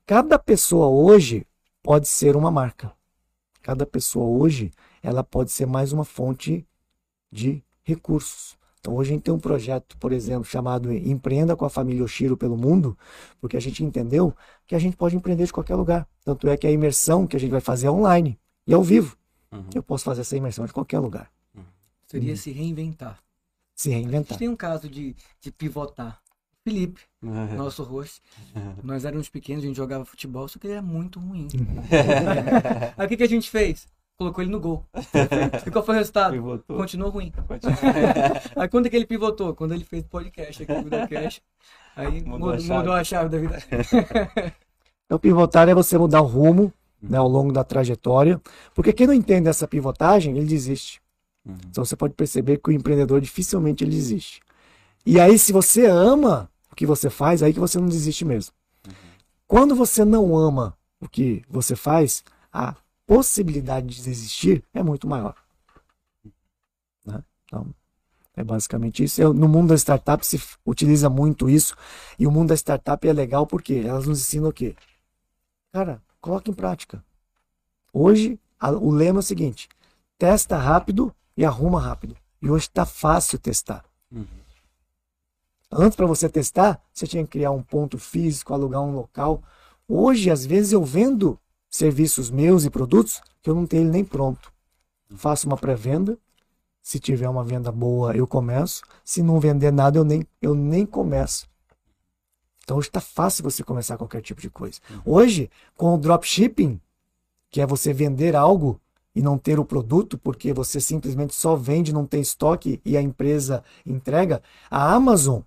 cada pessoa hoje pode ser uma marca. Cada pessoa hoje, ela pode ser mais uma fonte de recursos. Então, hoje a gente tem um projeto, por exemplo, chamado Empreenda com a Família Oshiro pelo Mundo, porque a gente entendeu que a gente pode empreender de qualquer lugar. Tanto é que a imersão que a gente vai fazer é online e ao vivo. Uhum. Eu posso fazer essa imersão de qualquer lugar. Seria Uhum. se reinventar. Se A gente reinventar. tem um caso de, de pivotar. Felipe, Uhum. nosso host, nós éramos pequenos, a gente jogava futebol, só que ele era muito ruim. Aí o que, que a gente fez? Colocou ele no gol. E qual foi o resultado? Pivotou. Continuou ruim. Continua. Aí quando é que ele pivotou? Quando ele fez podcast aqui no Videocast. Aí Mudou mudou, a chave. mudou a chave da vida. Então, pivotar é você mudar o rumo né, ao longo da trajetória. Porque quem não entende essa pivotagem, ele desiste. Uhum. Então você pode perceber que o empreendedor dificilmente ele desiste. E aí, se você ama o que você faz, aí que você não desiste mesmo. Quando você não ama o que você faz, a possibilidade de desistir é muito maior. Né? Então, é basicamente isso. Eu- no mundo da startup se utiliza muito isso. E o mundo da startup é legal porque elas nos ensinam o quê? Cara, coloca em prática. Hoje, a- o lema é o seguinte: testa rápido e arruma rápido. E hoje está fácil testar. Uhum. Antes, para você testar, você tinha que criar um ponto físico, alugar um local. Hoje, às vezes, eu vendo serviços meus e produtos que eu não tenho ele nem pronto. Faço uma pré-venda. Se tiver uma venda boa, eu começo. Se não vender nada, eu nem, eu nem começo. Então, hoje está fácil você começar qualquer tipo de coisa. Hoje, com o dropshipping, que é você vender algo e não ter o produto, porque você simplesmente só vende, não tem estoque e a empresa entrega. A Amazon,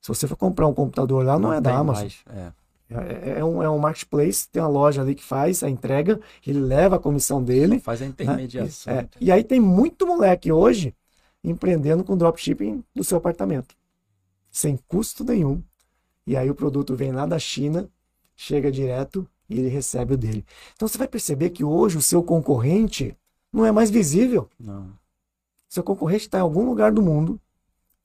se você for comprar um computador lá, não, é da Amazon. mais, é. É, é um, é um marketplace, tem uma loja ali que faz a entrega, ele leva a comissão dele. Faz a né? intermediação. É, E aí tem muito moleque hoje empreendendo com dropshipping do seu apartamento, sem custo nenhum. E aí o produto vem lá da China, chega direto e ele recebe o dele. Então você vai perceber que hoje o seu concorrente não é mais visível. Não. Seu concorrente está em algum lugar do mundo,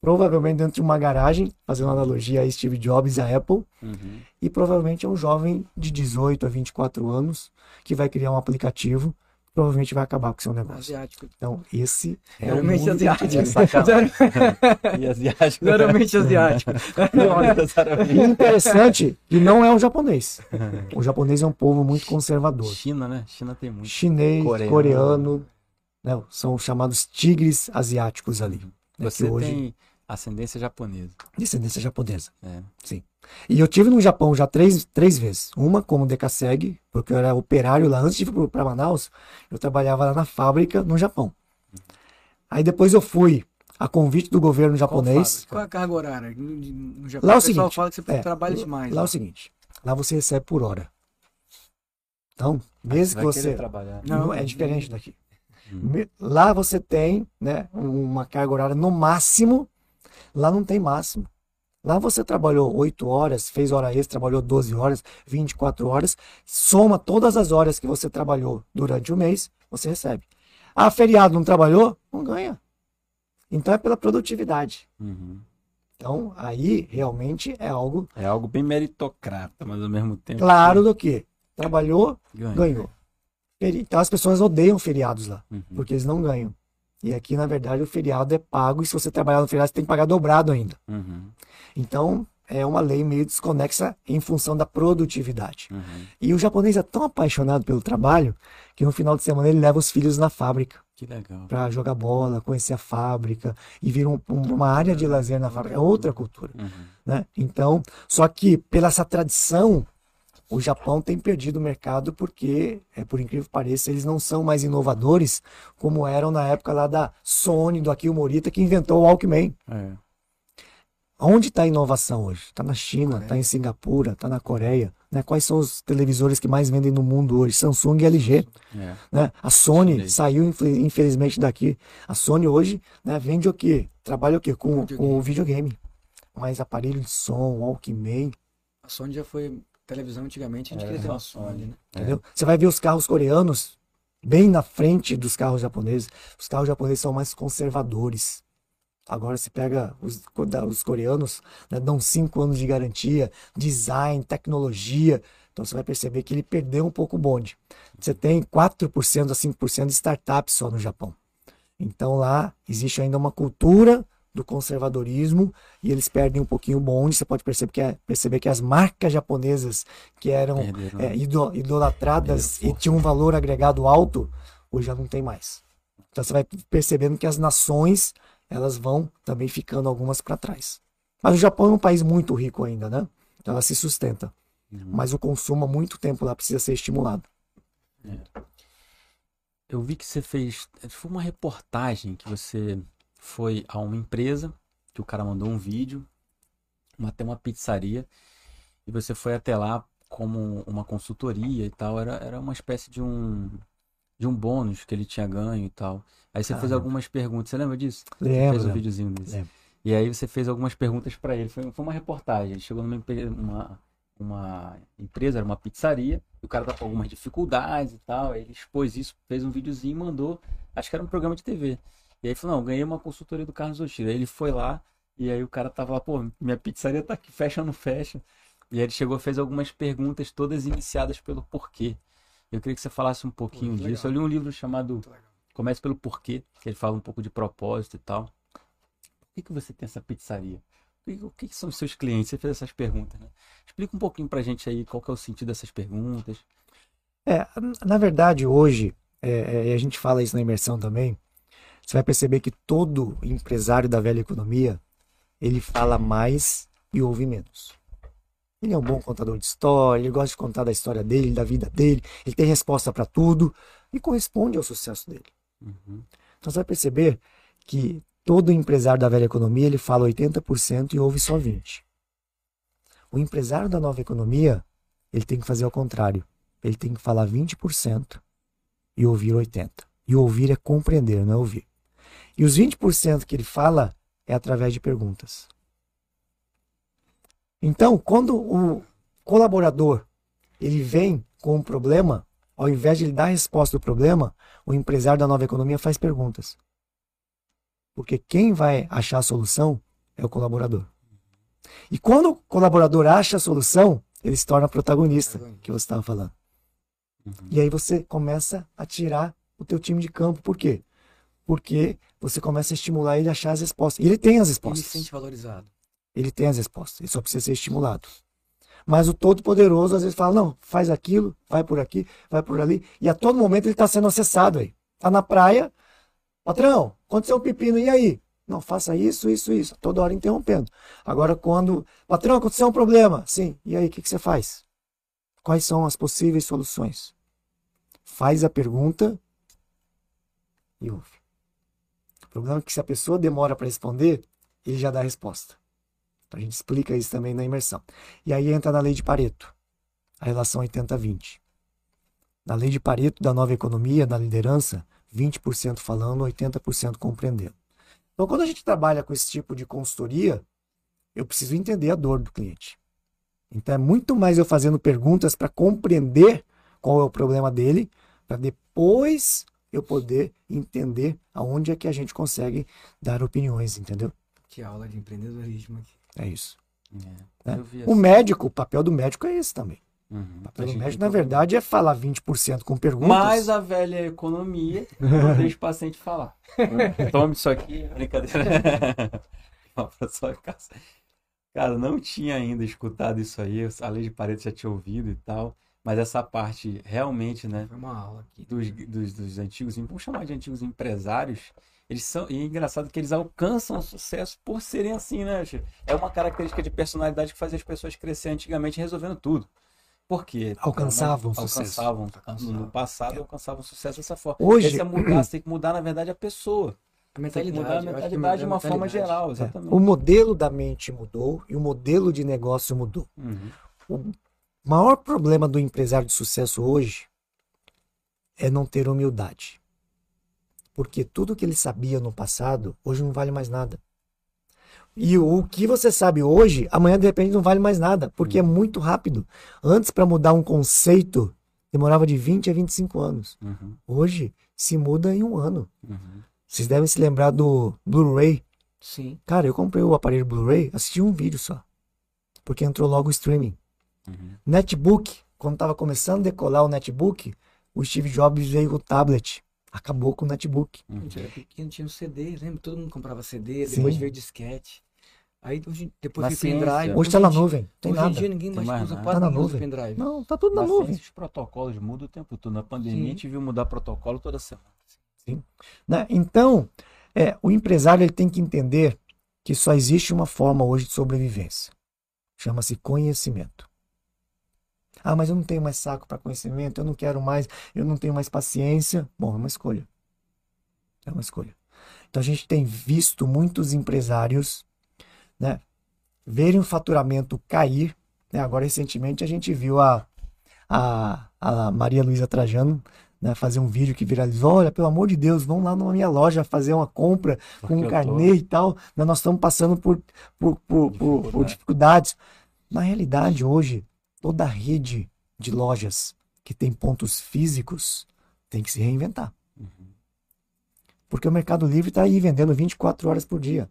provavelmente dentro de uma garagem, fazendo analogia a Steve Jobs e a Apple, Uhum. e provavelmente é um jovem de 18 a 24 anos que vai criar um aplicativo que provavelmente vai acabar com o seu negócio. Asiático. Então, esse é o Geralmente mundo asiático. E asiático. Geralmente asiático. E interessante que não é o japonês. O japonês é um povo muito conservador. China, né? China tem muito. Chinês, Coreano. coreano, né, são chamados tigres asiáticos ali. né, Você que hoje tem ascendência japonesa. descendência japonesa. É. E eu tive no Japão já três, três vezes. Uma como Decaseg, porque eu era operário lá antes de ir para Manaus. Eu trabalhava lá na fábrica no Japão. Aí depois eu fui a convite do governo japonês. Qual é a carga horária? No, Japão, Lá é o o pessoal seguinte, fala que você É, trabalha demais. Lá é né? o seguinte, lá você recebe por hora. Então, mesmo que você. trabalhar. Não, Não. é diferente daqui. Hum. Lá você tem né, uma carga horária no máximo, lá não tem máximo. Lá você trabalhou 8 horas, fez hora extra, trabalhou 12 horas, 24 horas, soma todas as horas que você trabalhou durante o mês, você recebe. Ah, feriado não trabalhou? Não ganha. Então é pela produtividade. Uhum. Então aí realmente é algo É algo bem meritocrata, mas ao mesmo tempo. claro do que trabalhou, ganhou. Feri- Então as pessoas odeiam feriados lá. Uhum. porque eles não ganham. E aqui, na verdade, o feriado é pago e se você trabalhar no feriado, você tem que pagar dobrado ainda. Uhum. Então, é uma lei meio desconexa em função da produtividade. Uhum. E o japonês é tão apaixonado pelo trabalho que no final de semana ele leva os filhos na fábrica Que legal. para jogar bola, conhecer a fábrica e vira um- um- uma área de lazer na fábrica. É outra cultura, Uhum. né? Então, só que pela essa tradição, o Japão tem perdido o mercado porque, é, por incrível que pareça, eles não são mais inovadores como eram na época lá da Sony, do Akio Morita, que inventou o Walkman. É. Onde está a inovação hoje? Está na China, está em Singapura, está na Coreia. Né? Quais são os televisores que mais vendem no mundo hoje? Samsung e LG. É. Né? A Sony Sei. saiu, infel- infelizmente, daqui. A Sony hoje né, vende o quê? Trabalha o quê? Com, Videogame. com o videogame. Mas aparelho de som, Walkman, A Sony já foi televisão antigamente, a gente Era queria ter uma Sony. Sony, né? Entendeu? Você vai ver os carros coreanos bem na frente dos carros japoneses. Os carros japoneses são mais conservadores. Agora você pega os, os coreanos, né, dão cinco anos de garantia, design, tecnologia. Então você vai perceber que ele perdeu um pouco o bonde. Você tem 4% a 5% de startups só no Japão. Então lá existe ainda uma cultura do conservadorismo e eles perdem um pouquinho o bonde. Você pode perceber que, é- perceber que as marcas japonesas que eram é, ido- idolatradas e tinham um valor agregado alto, hoje já não tem mais. Então você vai percebendo que as nações elas vão também ficando algumas para trás. Mas o Japão é um país muito rico ainda, né? Então ela se sustenta. Uhum. Mas o consumo há muito tempo lá precisa ser estimulado. Eu vi que você fez. Foi uma reportagem que você foi a uma empresa, que o cara mandou um vídeo, uma, até uma pizzaria, e você foi até lá como uma consultoria e tal. Era, era uma espécie de um, de um bônus que ele tinha ganho e tal. Aí você Ah, fez lembro. algumas perguntas. Você lembra disso? Você Lembra? fez um videozinho desse. Lembro. E aí você fez algumas perguntas para ele. Foi, foi uma reportagem. Ele chegou numa uma, uma empresa, era uma pizzaria, e o cara tá com algumas dificuldades e tal. Ele expôs isso, fez um videozinho e mandou. Acho que era um programa de TV. E aí falou: Não, ganhei uma consultoria do Carlos Oshiro. Aí ele foi lá, e aí o cara tava lá: Pô, minha pizzaria tá aqui, fecha ou não fecha? E aí ele chegou e fez algumas perguntas, todas iniciadas pelo porquê. Eu queria que você falasse um pouquinho Pô, disso. Eu li um livro chamado. Comece pelo porquê, que ele fala um pouco de propósito e tal. Por que, que você tem essa pizzaria? O que, são os seus clientes? Você fez essas perguntas, né? Explica um pouquinho pra gente aí qual que é o sentido dessas perguntas. É, na verdade, hoje, é, é, e a gente fala isso na imersão também, você vai perceber que todo empresário da velha economia, ele fala mais e ouve menos. Ele é um bom contador de história, ele gosta de contar da história dele, da vida dele, ele tem resposta para tudo e corresponde ao sucesso dele. Uhum. Então você vai perceber que todo empresário da velha economia, ele fala 80% e ouve só 20%. O empresário da nova economia, ele tem que fazer ao contrário. Ele tem que falar 20% e ouvir 80%. E ouvir é compreender, não é ouvir. E os 20% que ele fala é através de perguntas. Então, quando o colaborador ele vem com um problema, ao invés de ele dar a resposta do problema, o empresário da nova economia faz perguntas. Porque quem vai achar a solução é o colaborador. E quando o colaborador acha a solução, ele se torna protagonista, que você estava falando. Uhum. E aí você começa a tirar o teu time de campo. Por quê? Porque você começa a estimular ele a achar as respostas. E ele tem as Ele se respostas. sente valorizado. Ele tem as respostas. Ele só precisa ser estimulado. Mas o Todo-Poderoso às vezes fala: não, faz aquilo, vai por aqui, vai por ali. E a todo momento ele está sendo acessado aí. Está na praia, patrão, aconteceu um pepino, e aí? Não, faça isso, isso, isso. Toda hora interrompendo. Agora, quando. Patrão, aconteceu um problema. Sim, e aí, o que, que você faz? Quais são as possíveis soluções? Faz a pergunta e ouve. O problema é que se a pessoa demora para responder, ele já dá a resposta. Então, a gente explica isso também na imersão. E aí entra na lei de Pareto, a relação 80-20. Na lei de Pareto da nova economia, da liderança, 20% falando, 80% compreendendo. Então, quando a gente trabalha com esse tipo de consultoria, eu preciso entender a dor do cliente. Então, é muito mais eu fazendo perguntas para compreender qual é o problema dele, para depois eu poder entender aonde é que a gente consegue dar opiniões, entendeu? Que aula de empreendedorismo aqui. É isso. É, né? O assim. médico, o papel do médico é esse também. Uhum. O papel do médico, na recomenda. verdade, é falar 20% com perguntas. Mas a velha economia não deixa o paciente falar. Tome isso aqui, brincadeira. Pra sua casa. Cara, não tinha ainda escutado isso aí, a lei de Pareto já tinha ouvido e tal, mas essa parte realmente, né, Foi uma aula aqui. dos, dos, dos antigos, vamos chamar de antigos empresários, eles são, e é engraçado que eles alcançam sucesso por serem assim, né? É uma característica de personalidade que fazia as pessoas crescer antigamente resolvendo tudo. Por quê? Alcançavam sucesso. Alcançavam. Alcançavam. No passado alcançavam sucesso dessa forma. Hoje- Esse é mudar, você tem que mudar, na verdade, a pessoa. A Tem que mentalidade. mudar a mentalidade de uma forma mentalidade. geral, É, exatamente. O modelo da mente mudou e o modelo de negócio mudou. Uhum. O maior problema do empresário de sucesso hoje é não ter humildade. Porque tudo que ele sabia no passado, hoje não vale mais nada. E o que você sabe hoje, amanhã de repente não vale mais nada, porque é muito rápido. Antes, para mudar um conceito, demorava de 20 a 25 anos. Uhum. Hoje, se muda em um ano. Uhum. Vocês devem se lembrar do Blu-ray. Sim. Cara, eu comprei o aparelho Blu-ray, assisti um vídeo só. Porque entrou logo o streaming. Uhum. Netbook, quando estava começando a decolar o netbook, o Steve Jobs veio com o tablet. Acabou com o netbook. A gente era pequeno, tinha um CD, lembra? Todo mundo comprava CD, Sim. depois veio disquete. Aí hoje, depois Na veio ciência. pendrive. Hoje está na em nuvem, tem Hoje em nada. dia ninguém Tem mais, mais usa quase Tá na nuvem. pendrive. Não, tá tudo na Na nuvem. ciência, os protocolos mudam o tempo todo. Na pandemia, Sim. a gente viu mudar protocolo toda semana. né? Então, é, o empresário ele tem que entender que só existe uma forma hoje de sobrevivência. Chama-se conhecimento. Ah, mas eu não tenho mais saco para conhecimento, eu não quero mais, eu não tenho mais paciência. Bom, é uma escolha. É uma escolha. Então a gente tem visto muitos empresários, né, verem o faturamento cair. Né? Agora, recentemente, a gente viu a, a, a Maria Luísa Trajano né, fazer um vídeo que viralizou. Olha, pelo amor de Deus, vão lá na minha loja fazer uma compra com Porque um eu tô- carnê e tal. né, Nós estamos passando por, por, por, por- por Dificuldade. dificuldades. Na realidade, hoje, toda a rede de lojas que tem pontos físicos tem que se reinventar. Porque o Mercado Livre está aí vendendo 24 horas por dia.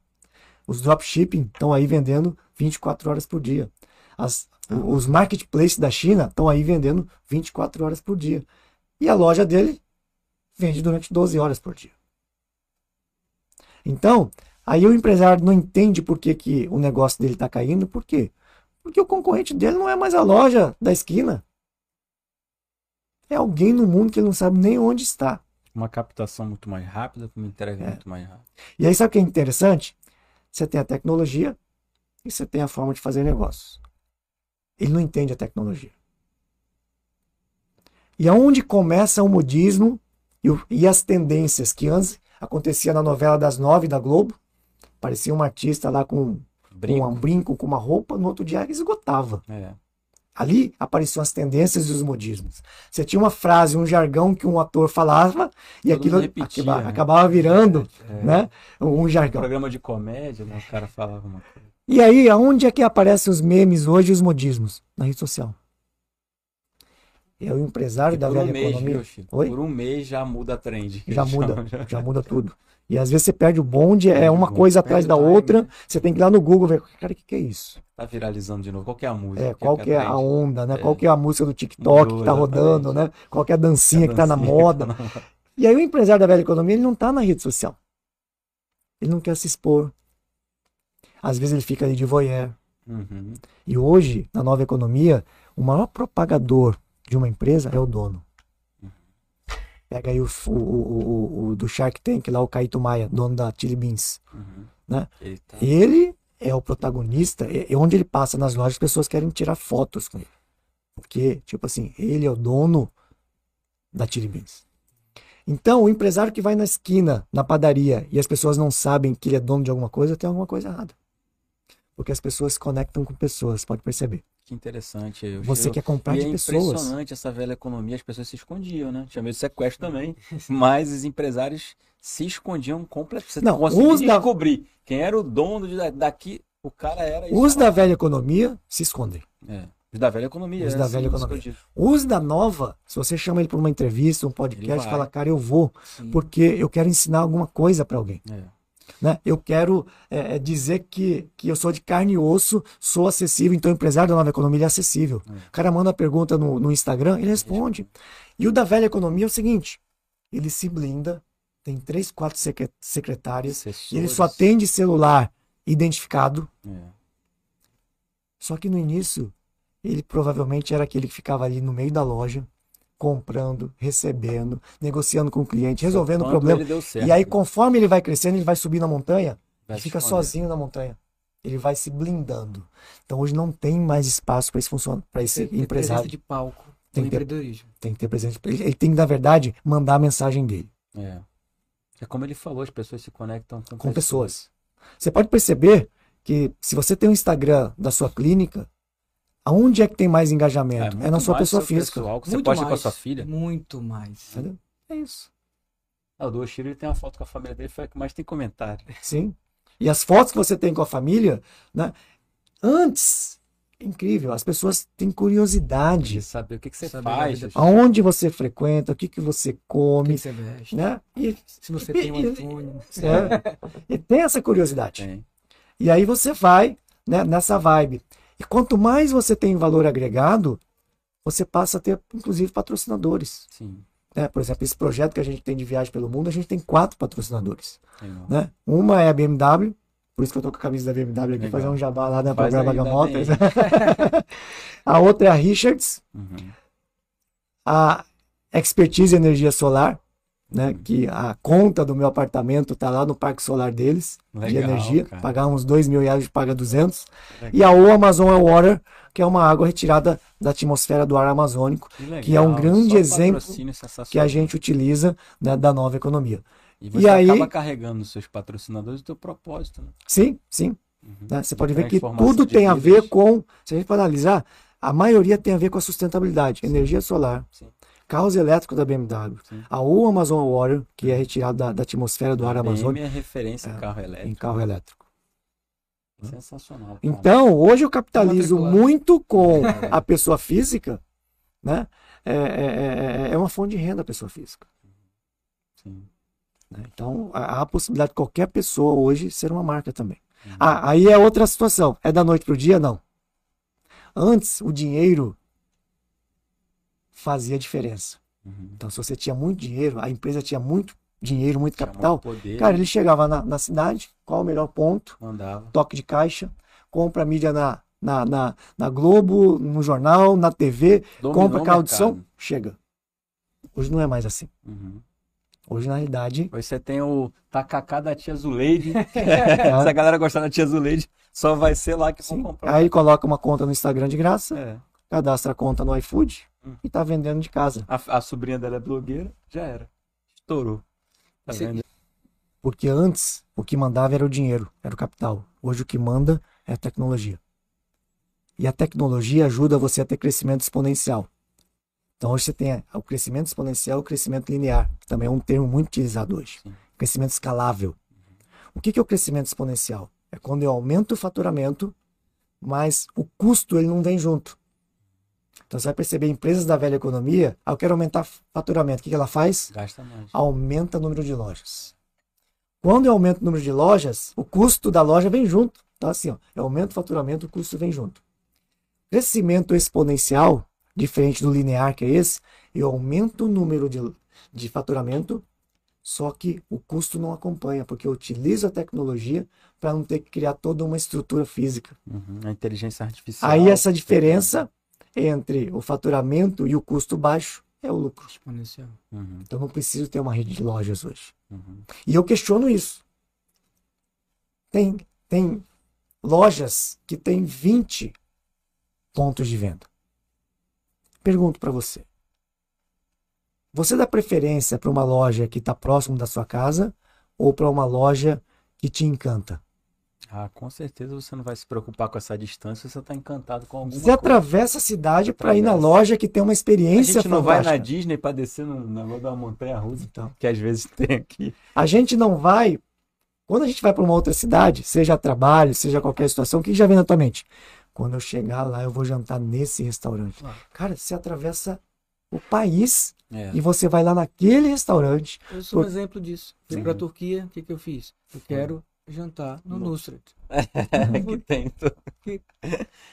Os dropshipping estão aí vendendo 24 horas por dia. As- os marketplaces da China estão aí vendendo 24 horas por dia. E a loja dele vende durante 12 horas por dia. Então, aí o empresário não entende por que, que o negócio dele está caindo. Por quê? Porque o concorrente dele não é mais a loja da esquina. É alguém no mundo que ele não sabe nem onde está. Uma captação muito mais rápida, uma entrega É. muito mais rápida. E aí, sabe o que é interessante? Você tem a tecnologia e você tem a forma de fazer negócios. Ele não entende a tecnologia. E aonde começa o modismo e, o- e as tendências que antes acontecia na novela das nove da Globo? Parecia um artista lá com Brinco. um brinco, com uma roupa, no outro dia esgotava. É. Ali apareciam as tendências e os modismos. Você tinha uma frase, um jargão que um ator falava e Todo aquilo repetia, acaba- né? acabava virando É. né, um jargão. Programa de comédia, né? O cara falava uma coisa. E aí, aonde é que aparecem os memes hoje e os modismos? Na rede social. É o empresário E da velha um mês, economia. Chico? Oi? Por um mês já muda a trend. Já muda, já muda tudo. E às vezes você perde o bonde, é uma coisa atrás da outra. Você tem que ir lá no Google ver, cara, o que, que é isso? Tá viralizando de novo. Qual que é a música? É, qual que é a onda, né? É. Qual que é a música do TikTok que tá Mudou, rodando, né? Qual que é a dancinha que tá na dancinha moda. que tá na- E aí o empresário da velha economia, ele não tá na rede social. Ele não quer se expor. Às vezes ele fica ali de voyeur. Uhum. E hoje, na nova economia, o maior propagador de uma empresa é o dono. Pega aí o, o, o, o- do Shark Tank lá, o Caíto Maia, dono da Chili Beans. Uhum. Né? Ele Ele é o protagonista, é onde ele passa nas lojas, as pessoas querem tirar fotos com ele. Porque, tipo assim, ele é o dono da Chili Beans. Então, o empresário que vai na esquina, na padaria, e as pessoas não sabem que ele é dono de alguma coisa, tem alguma coisa errada. Porque as pessoas se conectam com pessoas, pode perceber. Que interessante. Eu- Você eu- quer comprar e de é pessoas. impressionante essa velha economia, as pessoas se escondiam, né? Tinha medo de sequestro também, mas os empresários se escondiam completamente. Você Não, os da- descobrir quem era o dono de- daqui, o cara era isso. Os da velha economia se escondem. É, os da velha economia. Os é da velha economia. Os da nova, se você chama ele para uma entrevista, um podcast, fala, cara, eu vou, Sim. porque eu quero ensinar alguma coisa para alguém. É. né? Eu quero é, é, dizer que, que eu sou de carne e osso, sou acessível, então o empresário da nova economia é acessível. É. O cara manda pergunta no, no Instagram, ele responde. E o da velha economia é o seguinte: ele se blinda, tem três, quatro secre- secretárias, ele só atende celular identificado. É. Só que no início, ele provavelmente era aquele que ficava ali no meio da loja, comprando, recebendo, negociando com o cliente, resolvendo o problema. certo, E aí, conforme ele vai crescendo, ele vai subir na montanha, Vai se fica esconder. sozinho na montanha. Ele vai se blindando. Então hoje não tem mais espaço para esse funcionário, para esse presença empresário. de palco Tem que ter- empreendedorismo. Tem que ter presente. Ele, ele tem que, na verdade, mandar a mensagem dele É. É como ele falou, as pessoas se conectam com, com pessoas. Você pode perceber que se você tem um Instagram da sua clínica, aonde é que tem mais engajamento? É, muito na sua pessoa física. pessoal, que você Muito pode ir mais. com a sua filha. Muito mais. Entendeu? É isso. Ah, o do Oshiro ele tem uma foto com a família dele, foi a que mais tem comentário. Sim. E as fotos que você tem com a família, né? Antes, incrível, as pessoas têm curiosidade. De saber o que, que você Saber faz. Aonde você frequenta, o que, que você O que come, você veste. né? E, Se você E- tem um iPhone. é, e tem essa curiosidade. Tem. E aí você vai né, nessa vibe. E quanto mais você tem valor agregado, você passa a ter, inclusive, patrocinadores. Sim. né? Por exemplo, esse projeto que a gente tem de viagem pelo mundo, a gente tem quatro patrocinadores. Né? Uma é a BMW, por isso que eu tô com a camisa da BMW aqui, Legal. fazer um jabá lá na Faz programa Motors. a outra é a Richards, Uhum. a Expertise Energia Solar, né? Que a conta do meu apartamento tá lá no parque solar deles, de Legal, energia. cara. Pagar uns 2 mil reais, paga 200. Legal. E a O Amazon Water, que é uma água retirada da atmosfera do ar amazônico, que é um grande exemplo que a gente utiliza né, da nova economia. E você e aí- acaba carregando nos seus patrocinadores o teu propósito, né? Sim, sim. Uhum. né? Você pode ver que tudo de tem a ver com, se a gente for analisar, a maioria tem a ver com a sustentabilidade. Energia solar, Sim. Carros elétricos da BMW, Sim. a O Amazon Water, que é retirada da, da atmosfera do ar A amazônico, é referência em É, carro em elétrico. carro elétrico. Sensacional. cara. Então, hoje eu capitalizo Matriculado. muito com a pessoa física, né? É, é, é- é uma fonte de renda a pessoa física. Sim. né? Então, há há a possibilidade de qualquer pessoa hoje ser uma marca também. Uhum. Ah, aí é outra situação. É da noite para o dia? Não. Antes, o dinheiro fazia diferença. Uhum. Então, se você tinha muito dinheiro, a empresa tinha muito dinheiro, muito Tinha capital, muito cara, ele chegava na, na cidade, qual o melhor ponto, mandava. toque de caixa, compra mídia na, na, na, na Globo, no jornal, na TV, Dominou compra carro de som, chega. Hoje não é mais assim. Uhum. Hoje, na realidade, Hoje você tem o tacacá da tia Zuleide. Se a galera gostar da tia Zuleide, só vai ser lá que vão sim. comprar. aí coloca uma conta no Instagram de graça, É. cadastra a conta no iFood. E tá vendendo de casa. A, a sobrinha dela é blogueira, já era. Estourou. Tá Sim. vendo? Porque antes o que mandava era o dinheiro, era o capital. Hoje o que manda é a tecnologia. E a tecnologia ajuda você a ter crescimento exponencial. Então hoje você tem o crescimento exponencial e o crescimento linear, que também é um termo muito utilizado hoje. Sim. Crescimento escalável. O que que é o crescimento exponencial? É quando eu aumento o faturamento, mas o custo ele não vem junto. Então você vai perceber empresas da velha economia, ah, eu quero aumentar faturamento. O que que ela faz? Gasta mais. aumenta o número de lojas. Quando eu aumento o número de lojas, o custo da loja vem junto. Então, assim, ó, eu aumento o faturamento, o custo vem junto. Crescimento exponencial, diferente do linear que é esse, eu aumento o número de, de faturamento, só que o custo não acompanha, porque eu utilizo a tecnologia para não ter que criar toda uma estrutura física. Uhum. A inteligência artificial. Aí essa diferença entre o faturamento e o custo baixo é o lucro. Exponencial. Uhum. Então não preciso ter uma rede de lojas hoje. Uhum. E eu questiono isso. Tem, tem lojas que têm 20 pontos de venda. Pergunto para você. Você dá preferência para uma loja que está próximo da sua casa ou para uma loja que te encanta? Ah, com certeza você não vai se preocupar com essa distância, você tá encantado com alguma Você coisa. atravessa a cidade para ir na loja que tem uma A experiência gente não vai na fantástica. Disney pra descer no negócio da montanha russa, Então, que às vezes tem aqui. a gente não vai. Quando a gente vai para uma outra cidade, seja trabalho, seja qualquer situação, o que já vem na tua mente? Quando eu chegar lá, eu vou jantar nesse restaurante. Cara, você atravessa o país É. e você vai lá naquele restaurante. Eu sou um Por- exemplo disso. Fui Sim. pra Turquia, o que, que eu fiz? Eu quero jantar no No- Nusret. que tem todo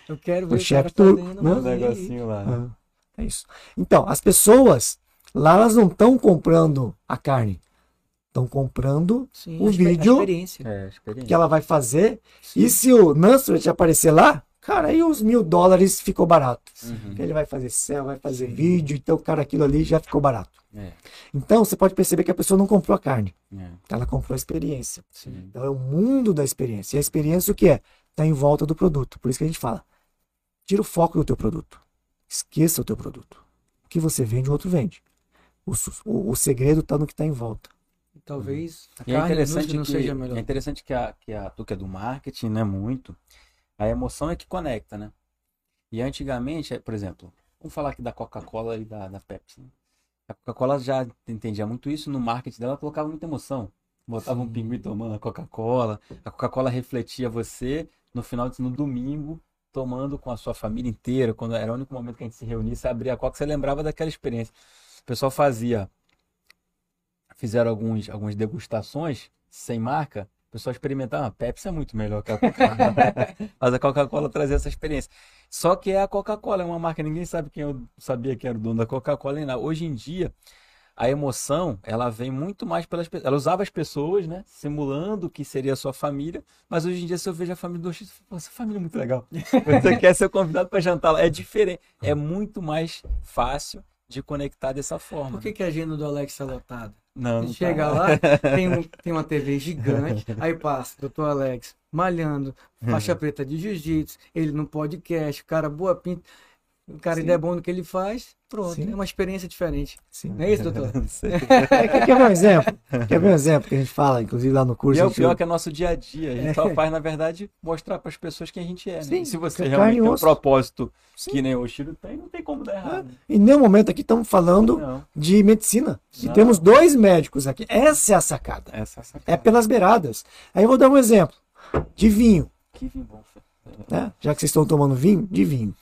Eu quero ver O o chefe turco, fazendo né? um negocinho lá. né? É isso. Então, as pessoas lá elas não estão comprando a carne, estão comprando Sim, o vídeo experiência. É, que ela vai fazer. E se o Nusret aparecer lá, cara, aí os mil dólares ficou barato. Uhum. Ele vai fazer céu, vai fazer vídeo, então, cara, aquilo ali já ficou barato. É, Então, você pode perceber que a pessoa não comprou a carne, é, ela comprou a experiência. sim. Então, é o mundo da experiência. E a experiência o que é? Está em volta do produto. Por isso que a gente fala, tira o foco do teu produto. Esqueça o teu produto. O que você vende, o outro vende. O, o, o segredo está no que está em volta. Talvez a E é carne interessante, não que, seja melhor. é interessante que a, que a tu que é do marketing, né, muito, a emoção é que conecta, né? E antigamente, por exemplo, vamos falar aqui da Coca-Cola e da, da Pepsi. né? A Coca-Cola já entendia muito isso, no marketing dela colocava muita emoção. Botava um Sim. pinguim tomando a Coca-Cola, a Coca-Cola refletia você no final de no domingo, tomando com a sua família inteira, quando era o único momento que a gente se reunia, você abria a Coca, você lembrava daquela experiência. O pessoal fazia fizeram alguns, algumas degustações sem marca, o pessoal experimentava, a Pepsi é muito melhor que a Coca-Cola. Mas a Coca-Cola trazia essa experiência. Só que é a Coca-Cola, é uma marca, ninguém sabe quem eu sabia que era o dono da Coca-Cola nada. Hoje em dia, a emoção, ela vem muito mais pelas pessoas. Ela usava as pessoas, né, simulando o que seria a sua família, mas hoje em dia, se eu vejo a família do X, essa família é muito legal. Você quer ser convidado para jantar lá. É diferente, é muito mais fácil de conectar dessa forma. Por que, que a agenda do Alex está lotada? Não, não Ele chega tá. lá, tem, um- tem uma TV gigante, aí passa, doutor Alex, malhando, faixa preta de jiu-jitsu, ele no podcast, cara boa pinta, o cara Sim. ainda é bom no que ele faz, pronto, Sim. é uma experiência diferente. Sim. Não é isso, doutor? Quer, ver um exemplo? Quer ver um exemplo que a gente fala, inclusive lá no curso? E é o pior que é nosso dia a dia. A gente só faz, na verdade, mostrar para as pessoas quem a gente é. Né? Sim, E se você realmente tem um propósito Sim. que nem o Shiro tem, não tem como dar errado. Em nenhum momento aqui estamos falando Não. de medicina. E Não. temos dois médicos aqui. Essa é a sacada. Essa é a sacada. É pelas beiradas. Aí eu vou dar um exemplo de vinho, Que vinho bom. Né? Já que vocês estão tomando vinho, de vinho.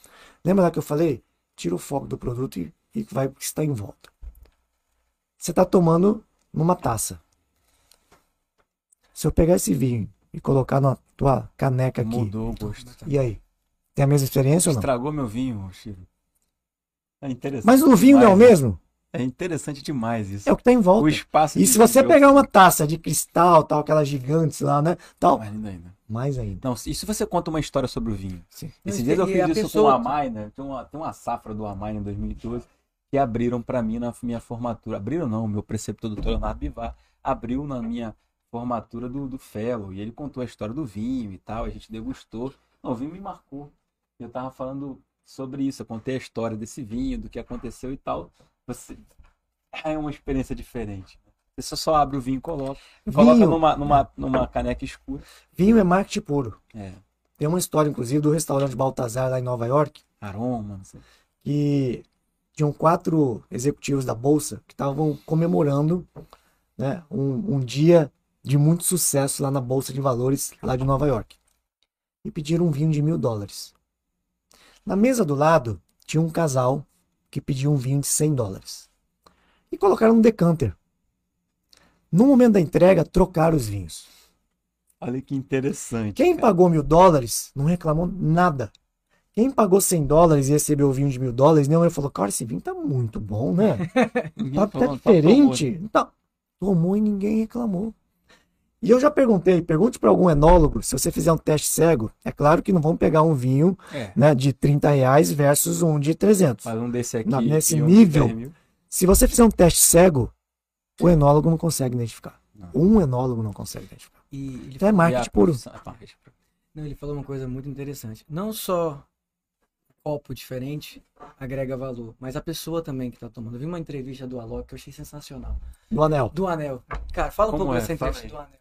Lembra lá que eu falei? Tira o foco do produto e, e vai o que está em volta. Você está tomando numa taça. Se eu pegar esse vinho e colocar na tua caneca aqui, Mudou o gosto. e aí? Tem a mesma experiência ou não? Estragou meu vinho, Shiro. É interessante. Mas o vinho não é o demais, né? mesmo? É interessante demais isso. É o que está em O volta. espaço E se você o- pegar uma taça de cristal, tal, aquelas gigantes lá, né? Tal, Mais ainda, ainda. Mais ainda. Não, e se você conta uma história sobre o vinho? Sim. Esses dias eu fiz isso pessoa- com o Amai, né? Tem uma, tem uma safra do Amai em 2012 que abriram para mim na minha formatura. Abriram não, o meu preceptor doutor Leonardo Bivar abriu na minha formatura do, do Fellow. E ele contou a história do vinho e tal, a gente degustou. Não, o vinho me marcou. Eu tava falando sobre isso, eu contei a história desse vinho, do que aconteceu e tal. Você... É uma experiência diferente. Você só abre o vinho e coloca. Coloca Vinho, numa, numa, numa caneca escura. vinho é marketing puro. É, Tem uma história, inclusive, do restaurante Baltazar lá em Nova York, aroma, não sei. que tinham quatro executivos da Bolsa que estavam comemorando né, um, um dia de muito sucesso lá na Bolsa de Valores lá de Nova York. E pediram um vinho de mil dólares. Na mesa do lado tinha um casal que pediu um vinho de 100 dólares. E colocaram um decanter. No momento da entrega, trocaram os vinhos. Olha que interessante. Quem cara. pagou mil dólares não reclamou nada. Quem pagou 100 dólares e recebeu o vinho de mil dólares, não, ele falou, cara, esse vinho tá muito bom, né? Tá, falou, tá "Tá diferente. Tá. Tomou e ninguém reclamou. E eu já perguntei, pergunte para algum enólogo, se você fizer um teste cego, é claro que não vão pegar um vinho bom." É, né, de 30 reais versus um de 300. mas um desse aqui. Na- nesse nível, 10 mil. Se você fizer um teste cego, o enólogo não consegue identificar. Não. Um enólogo não consegue identificar. E ele, Então é marketing puro. puro. não, ele falou uma coisa muito interessante. Não só copo diferente agrega valor, mas a pessoa também que tá tomando. Eu vi uma entrevista do Alok que eu achei sensacional. Do anel. Do Anel. Cara, fala um Como pouco é? dessa entrevista do Anel.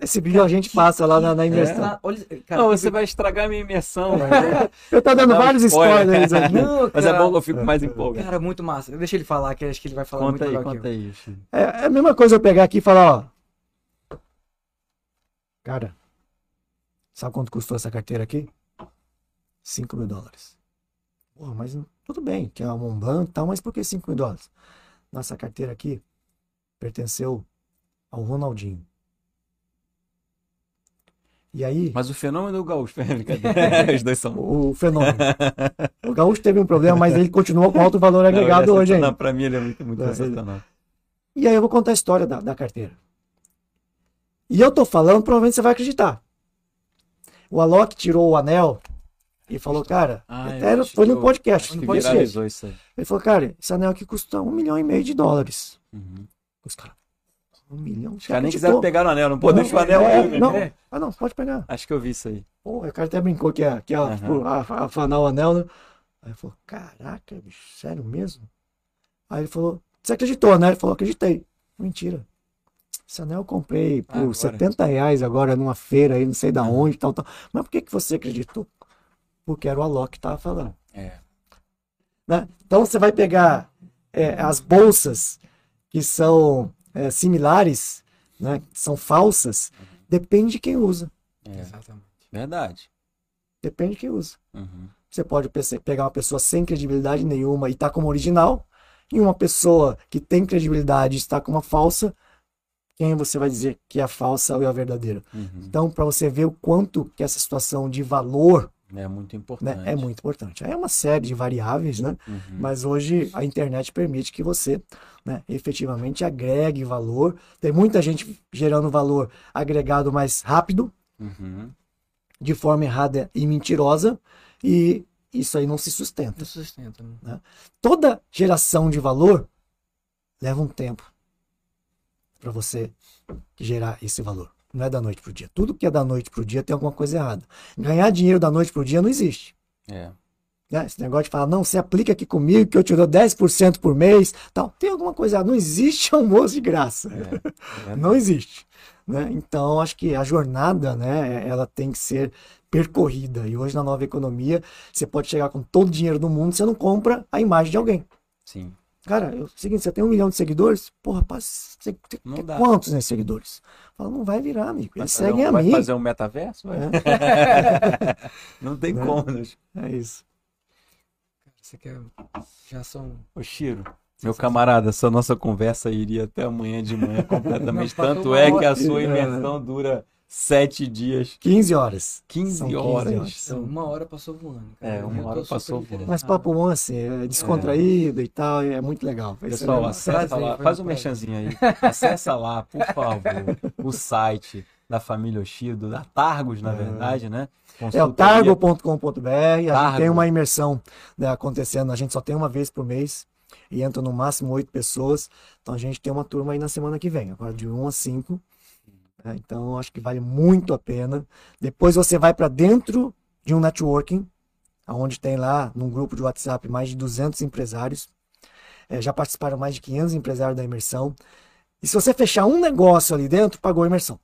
Esse vídeo a gente passa lá na, na imersão. Ah, olha, cara, Não, que você vai estragar a minha imersão. Eu tô dando vários spoiler. spoilers aqui. Não, Mas é bom que eu fico mais empolgado. Cara, muito massa. Deixa ele falar, que acho que ele vai falar Conta muito aí, legal conta aí. Chico. É, é a mesma coisa eu pegar aqui e falar, ó. Cara, sabe quanto custou essa carteira aqui? 5 mil dólares. Pô, mas tudo bem, que é uma Montblanc e tal, mas por que 5 mil dólares? Nossa carteira aqui pertenceu ao Ronaldinho. E aí, Mas o fenômeno do gaúcho, brincadeira. Os dois são. o, fenômeno. O Gaúcho teve um problema, mas ele continuou com alto valor agregado Não, hoje ainda. Pra mim ele é muito, muito É, sensacional. E aí eu vou contar a história da, da carteira. E eu tô falando, provavelmente você vai acreditar. O Alok tirou o anel e falou, cara, Ah, até foi no podcast. No podcast. Ele falou, cara, esse anel aqui custa um milhão e meio de dólares. Uhum. Os caras, um milhão? Os caras nem quiseram pegar no anel, não pô, deixa o anel é, aí, né? não. É. Ah, não, pode pegar. Acho que eu vi isso aí. Pô, o cara até brincou que ia, que ia tipo, a- afanar o anel, né? Aí ele falou, caraca, bicho, sério mesmo? Aí ele falou, você acreditou, né? Ele falou, acreditei. Mentira. Esse anel eu comprei por Agora. 70 reais agora numa feira aí, não sei da onde, tal, tal. Mas por que, que você acreditou? Porque era o Alok que tava falando. É. né? Então você vai pegar é, as bolsas que são é, similares, né? são falsas, depende de quem usa. é. Exatamente. Verdade. Depende de quem usa. Uhum. Você pode pegar uma pessoa sem credibilidade nenhuma e tá como original, e uma pessoa que tem credibilidade e está com uma falsa, quem você vai dizer que é a falsa ou é a verdadeira? Uhum. Então, para você ver o quanto que essa situação de valor É muito né, importante. é muito importante. É uma série de variáveis, né? Uhum. Mas hoje a internet permite que você né, efetivamente agregue valor. Tem muita gente gerando valor agregado mais rápido, Uhum. de forma errada e mentirosa, e isso aí não se sustenta. Não sustenta, né? Toda geração de valor leva um tempo para você gerar esse valor. Não é da noite pro dia. Tudo que é da noite pro dia tem alguma coisa errada. Ganhar dinheiro da noite pro dia não existe. É. né? Esse negócio de falar, não, você aplica aqui comigo que eu te dou 10% por mês, tal. Tem alguma coisa errada. Não existe almoço de graça. É. Não existe. Né? Então, acho que a jornada, né, ela tem que ser percorrida. E hoje, na nova economia, você pode chegar com todo o dinheiro do mundo, você não compra a imagem de alguém. Sim. Cara, é o seguinte, você tem um milhão de seguidores? Porra, rapaz, você tem Não dá. quantos né, seguidores? Fala, não vai virar, amigo. Vai Eles fazer seguem um, a vai mim. fazer um metaverso? Vai. Não tem Né? como. né? É isso. Você quer. Já são. Ô, Chiro, meu camarada, essa nossa conversa iria até amanhã de manhã completamente. Não, Tanto uma é que a sua É. imersão dura sete dias, 15 horas. 15 São 15 horas. horas. São uma hora passou voando. cara. É, uma Eu hora passou voando. Mas papo bom, assim, é descontraído e tal, é muito legal. Pessoal, acessa lá, faz um um merchanzinho aí. Acessa lá, por favor, o site da família Oshido, da Targos, na verdade, né? É o targo.com.br, a gente tem uma imersão né, acontecendo, a gente só tem uma vez por mês e entra no máximo oito pessoas. Então a gente tem uma turma aí na semana que vem, agora de 1 a 5. Né, Então acho que vale muito a pena. Depois você vai para dentro de um networking, onde tem lá num grupo de WhatsApp mais de 200 empresários. É, já participaram mais de 500 empresários da imersão. E se você fechar um negócio ali dentro, pagou a imersão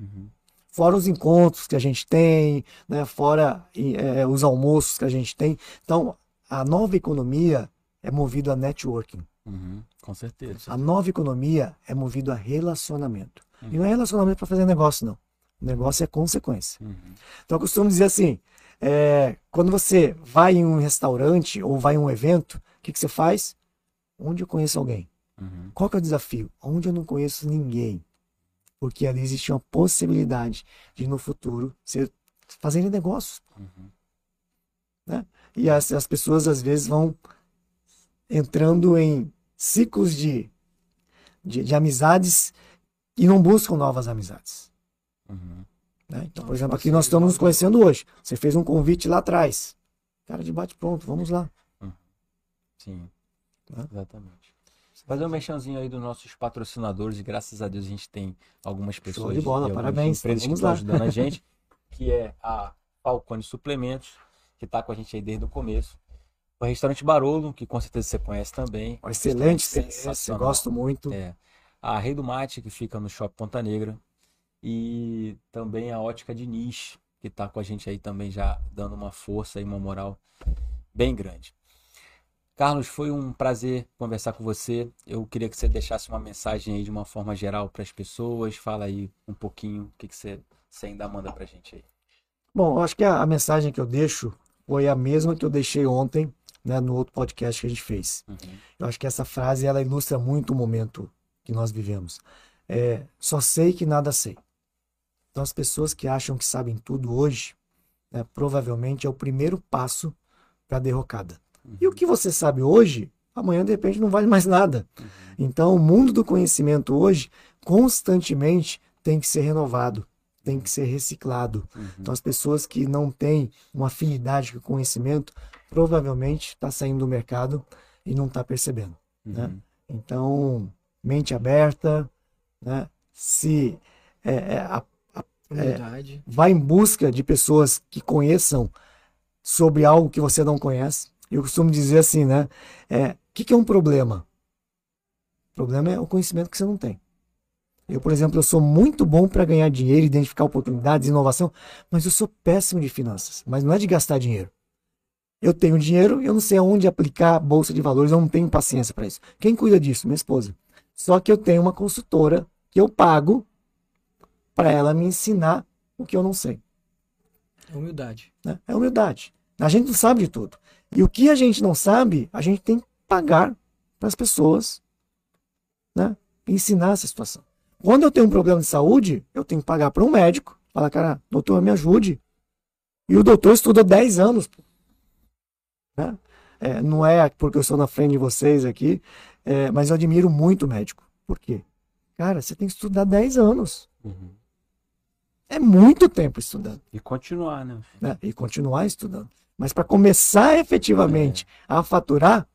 Uhum. fora os encontros que a gente tem, né, fora é, os almoços que a gente tem. Então, a nova economia é movida a networking. Uhum, Com certeza. A nova economia é movida a relacionamento. E não é relacionamento para fazer negócio, não. O negócio é consequência. Uhum. Então, eu costumo dizer assim: é, quando você vai em um restaurante ou vai em um evento, o que, que você faz? Onde eu conheço alguém? Uhum. Qual que é o desafio? Onde eu não conheço ninguém. Porque ali existe uma possibilidade de no futuro ser, fazerem negócios. Uhum. Né? E as, as pessoas às vezes vão entrando em ciclos de, de, de amizades e não buscam novas amizades. Uhum. né? Então, por Nossa, exemplo, aqui você nós estamos nos conhecendo hoje. Você fez um convite lá atrás. Cara de bate pronto, vamos lá. Sim, Né? exatamente. Fazer um mexãozinho aí dos nossos patrocinadores, e graças a Deus a gente tem algumas pessoas de bola, parabéns, empresas que estão ajudando a gente, que é a Falcone Suplementos, que está com a gente aí desde o começo. O restaurante Barolo, que com certeza você conhece também. Um excelente experiência, sensacional. gosto muito. É. A Rei do Mate, que fica no Shopping Ponta Negra. e também a Ótica de Niche, que está com a gente aí também já dando uma força e uma moral bem grande. Carlos, foi um prazer conversar com você. Eu queria que você deixasse uma mensagem aí de uma forma geral para as pessoas. Fala aí um pouquinho o que, que você, você ainda manda para a gente aí. Bom, eu acho que a, a, mensagem que eu deixo foi a mesma que eu deixei ontem né, no outro podcast que a gente fez. Uhum. Eu acho que essa frase ela ilustra muito o momento que nós vivemos. É, só sei que nada sei. Então, as pessoas que acham que sabem tudo hoje, né, provavelmente é o primeiro passo para a derrocada. Uhum. E o que você sabe hoje, amanhã de repente não vale mais nada. Uhum. Então, o mundo do conhecimento hoje constantemente tem que ser renovado, tem que ser reciclado. Uhum. Então, as pessoas que não têm uma afinidade com o conhecimento, provavelmente está saindo do mercado e não está percebendo. Né? Uhum. Então, mente aberta, né? se é, é, a é, vai em busca de pessoas que conheçam sobre algo que você não conhece. Eu costumo dizer assim, né? É, o que, que é um problema? O problema é o conhecimento que você não tem. Eu, por exemplo, eu sou muito bom para ganhar dinheiro, identificar oportunidades, inovação, mas eu sou péssimo de finanças. Mas não é de gastar dinheiro. Eu tenho dinheiro, eu não sei aonde aplicar a bolsa de valores, eu não tenho paciência para isso. Quem cuida disso? Minha esposa. Só que eu tenho uma consultora que eu pago para ela me ensinar o que eu não sei. É humildade. Né? É humildade. A gente não sabe de tudo. E o que a gente não sabe, a gente tem que pagar para as pessoas né? ensinar essa situação. Quando eu tenho um problema de saúde, eu tenho que pagar para um médico. Falar, cara, doutor, me ajude. E o doutor estuda 10 anos. Né? É, não é porque eu estou na frente de vocês aqui, é, mas eu admiro muito o médico. Por quê? Cara, você tem que estudar 10 anos. Uhum. É muito tempo estudando. E continuar, né? É, e continuar estudando. Mas para começar efetivamente é. a faturar,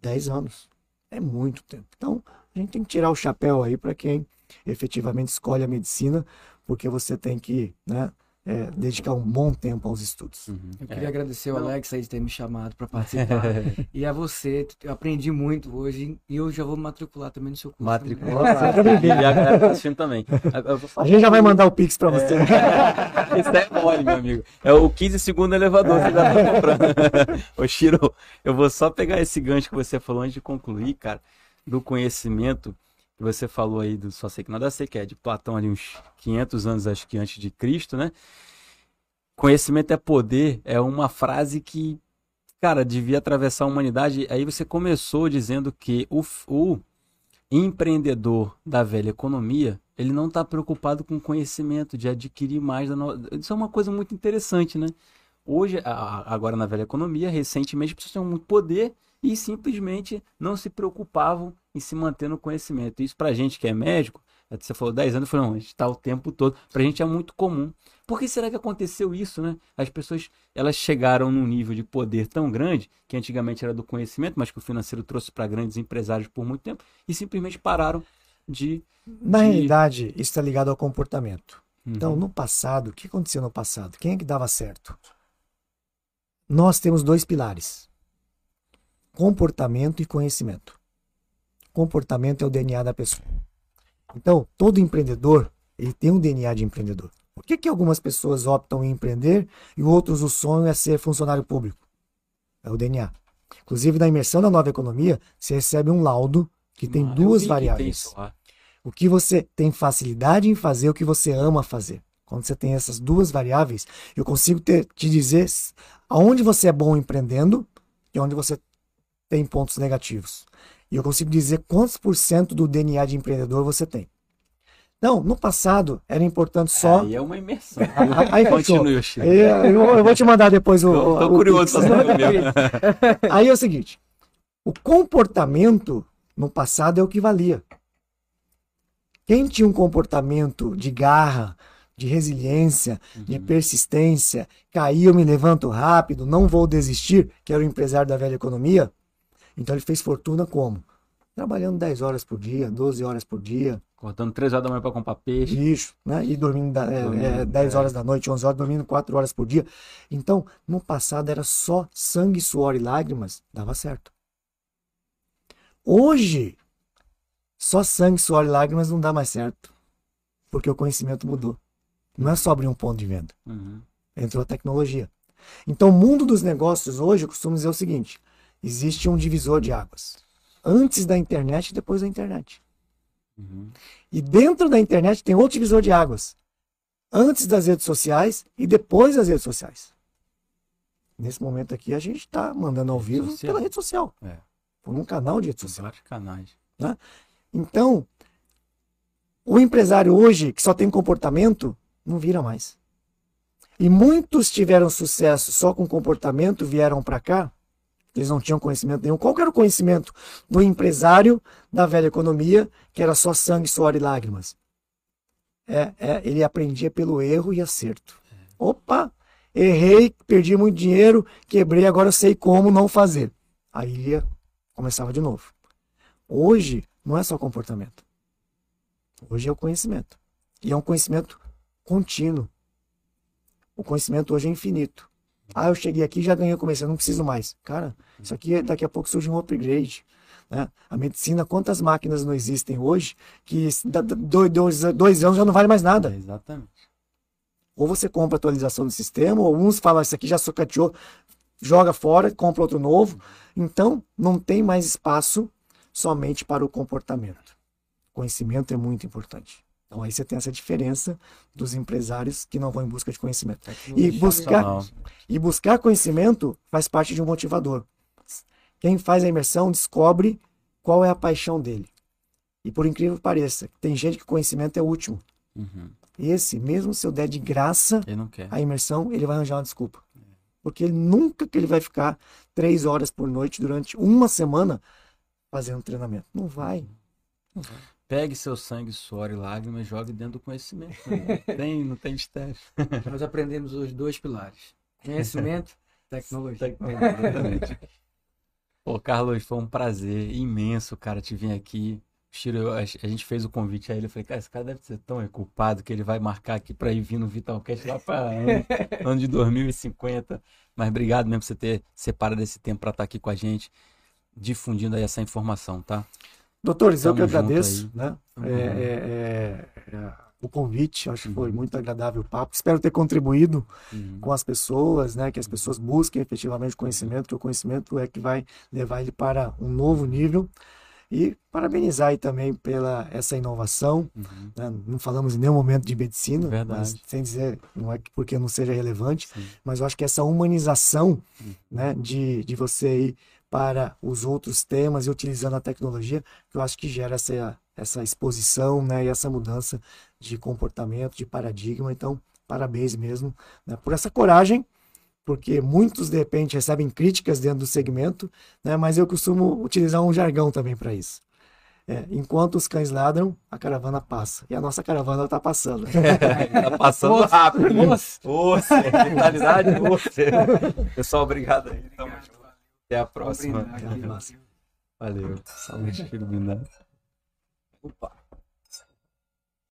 10 anos. É muito tempo. Então, a gente tem que tirar o chapéu aí para quem efetivamente escolhe a medicina, porque você tem que, né? É, dedicar um bom tempo aos estudos. Uhum. Eu queria é. agradecer ao Alex aí de ter me chamado para participar. e a você, eu aprendi muito hoje e eu já vou matricular também no seu curso. Matricular, e a galera tá assistindo também. A gente já vai mandar o Pix para você. É. Isso é mole, meu amigo. É o 15 segundo elevador que você já tá comprando. Ô, Shiro, eu vou só pegar esse gancho que você falou antes de concluir, cara, do conhecimento que você falou aí do Só Sei Que Nada Sei, que é de Platão ali uns 500 anos, acho que antes de Cristo, né? Conhecimento é poder é uma frase que, cara, devia atravessar a humanidade. Aí você começou dizendo que o, o empreendedor da velha economia, ele não está preocupado com conhecimento, de adquirir mais. Da no... Isso é uma coisa muito interessante, né? Hoje, agora na velha economia, recentemente, as pessoas tinham muito poder e simplesmente não se preocupavam em se manter no conhecimento. Isso para a gente que é médico, você falou 10 anos, eu falei, não, a gente está o tempo todo. Para a gente é muito comum. Por que será que aconteceu isso, né? As pessoas, elas chegaram num nível de poder tão grande, que antigamente era do conhecimento, mas que o financeiro trouxe para grandes empresários por muito tempo, e simplesmente pararam de... Na de... realidade, isso está ligado ao comportamento. Uhum. Então, no passado, o que aconteceu no passado? Quem é que dava certo? Nós temos dois pilares comportamento e conhecimento. Comportamento é o DNA da pessoa. Então, todo empreendedor, ele tem um DNA de empreendedor. Por que, que algumas pessoas optam em empreender e outros o sonho é ser funcionário público? É o DNA. Inclusive, na imersão da nova economia, você recebe um laudo que tem ah, duas variáveis. Que o que você tem facilidade em fazer, o que você ama fazer. Quando você tem essas duas variáveis, eu consigo ter, te dizer aonde você é bom empreendendo e onde você tem pontos negativos. E eu consigo dizer quantos por cento do DNA de empreendedor você tem. Não, no passado era importante só. Aí é uma imersão. Aí Continue, aí, eu, eu, vou te mandar depois o. O, curioso. O... aí é o seguinte: o comportamento no passado é o que valia. Quem tinha um comportamento de garra, de resiliência, uhum. de persistência, cair, eu me levanto rápido, não vou desistir, que era o empresário da velha economia, então ele fez fortuna como? Trabalhando 10 horas por dia, 12 horas por dia. Cortando 3 horas da manhã para comprar peixe. Isso, né? E dormindo, da, é, dormindo é, 10 é. horas da noite, 11 horas, dormindo 4 horas por dia. Então, no passado era só sangue, suor e lágrimas, dava certo. Hoje, só sangue, suor e lágrimas não dá mais certo. Porque o conhecimento mudou. Não é só abrir um ponto de venda. Uhum. Entrou a tecnologia. Então, o mundo dos negócios hoje, eu costumo dizer o seguinte: existe um divisor de águas. Antes da internet e depois da internet. Uhum. E dentro da internet tem outro divisor de águas. Antes das redes sociais e depois das redes sociais. Nesse momento aqui, a gente está mandando ao vivo social. pela rede social. É. Por um canal de rede social. vários canais. Então, o empresário hoje que só tem comportamento, não vira mais. E muitos tiveram sucesso só com comportamento, vieram para cá, eles não tinham conhecimento nenhum. Qual era o conhecimento do empresário da velha economia, que era só sangue, suor e lágrimas? É, é, ele aprendia pelo erro e acerto. Opa, errei, perdi muito dinheiro, quebrei, agora sei como não fazer. Aí ele começava de novo. Hoje não é só comportamento. Hoje é o conhecimento. E é um conhecimento contínuo. O conhecimento hoje é infinito. Ah, eu cheguei aqui e já ganhei o conhecimento, não preciso mais. Cara, isso aqui daqui a pouco surge um upgrade. Né? A medicina, quantas máquinas não existem hoje que dois, dois, dois anos já não vale mais nada. É, exatamente. Ou você compra atualização do sistema, ou uns falam, isso aqui já socateou, joga fora, compra outro novo. Então, não tem mais espaço somente para o comportamento. Conhecimento é muito importante. Então, aí você tem essa diferença dos empresários que não vão em busca de conhecimento. E buscar, e buscar conhecimento faz parte de um motivador. Quem faz a imersão descobre qual é a paixão dele. E por incrível que pareça, tem gente que conhecimento é último. Uhum. Esse, mesmo se eu der de graça a imersão, ele vai arranjar uma desculpa. Porque ele nunca que ele vai ficar três horas por noite durante uma semana fazendo treinamento. Não vai. Não vai. Pegue seu sangue, suor e lágrimas e jogue dentro do conhecimento. né? tem, não tem mistério. Nós aprendemos os dois pilares: conhecimento, tecnologia. Exatamente. Pô, Carlos, foi um prazer imenso, cara, te vir aqui. Chiro, a, gente fez o convite a ele. Eu falei, cara, esse cara deve ser tão culpado que ele vai marcar aqui pra ir vir no Vitalcast lá pra ano, ano de 2050. Mas obrigado mesmo por você ter separado esse tempo pra estar aqui com a gente, difundindo aí essa informação, tá? Doutores, eu que Tamo agradeço né? Tamo É, é, é, é, o convite. Acho que foi Uhum. muito agradável o papo. Espero ter contribuído Uhum. com as pessoas, né? Que as pessoas busquem efetivamente conhecimento, que o conhecimento é que vai levar ele para um novo nível. E parabenizar aí também pela essa inovação. Uhum. né? Não falamos em nenhum momento de medicina, Verdade. mas sem dizer, não é que porque não seja relevante, Sim. mas eu acho que essa humanização, Uhum. né, de, de você ir para os outros temas e utilizando a tecnologia, que eu acho que gera essa, essa exposição, né, e essa mudança de comportamento, de paradigma. Então, parabéns mesmo, né, por essa coragem, porque muitos de repente recebem críticas dentro do segmento, né, mas eu costumo utilizar um jargão também para isso. É, enquanto os cães ladram, a caravana passa. E a nossa caravana está passando. tá passando rápido. Nossa. Oxe, vitalidade. Pessoal, obrigado aí. Tamo junto. Até a próxima. Valeu. Saúde, filho blindado. Opa.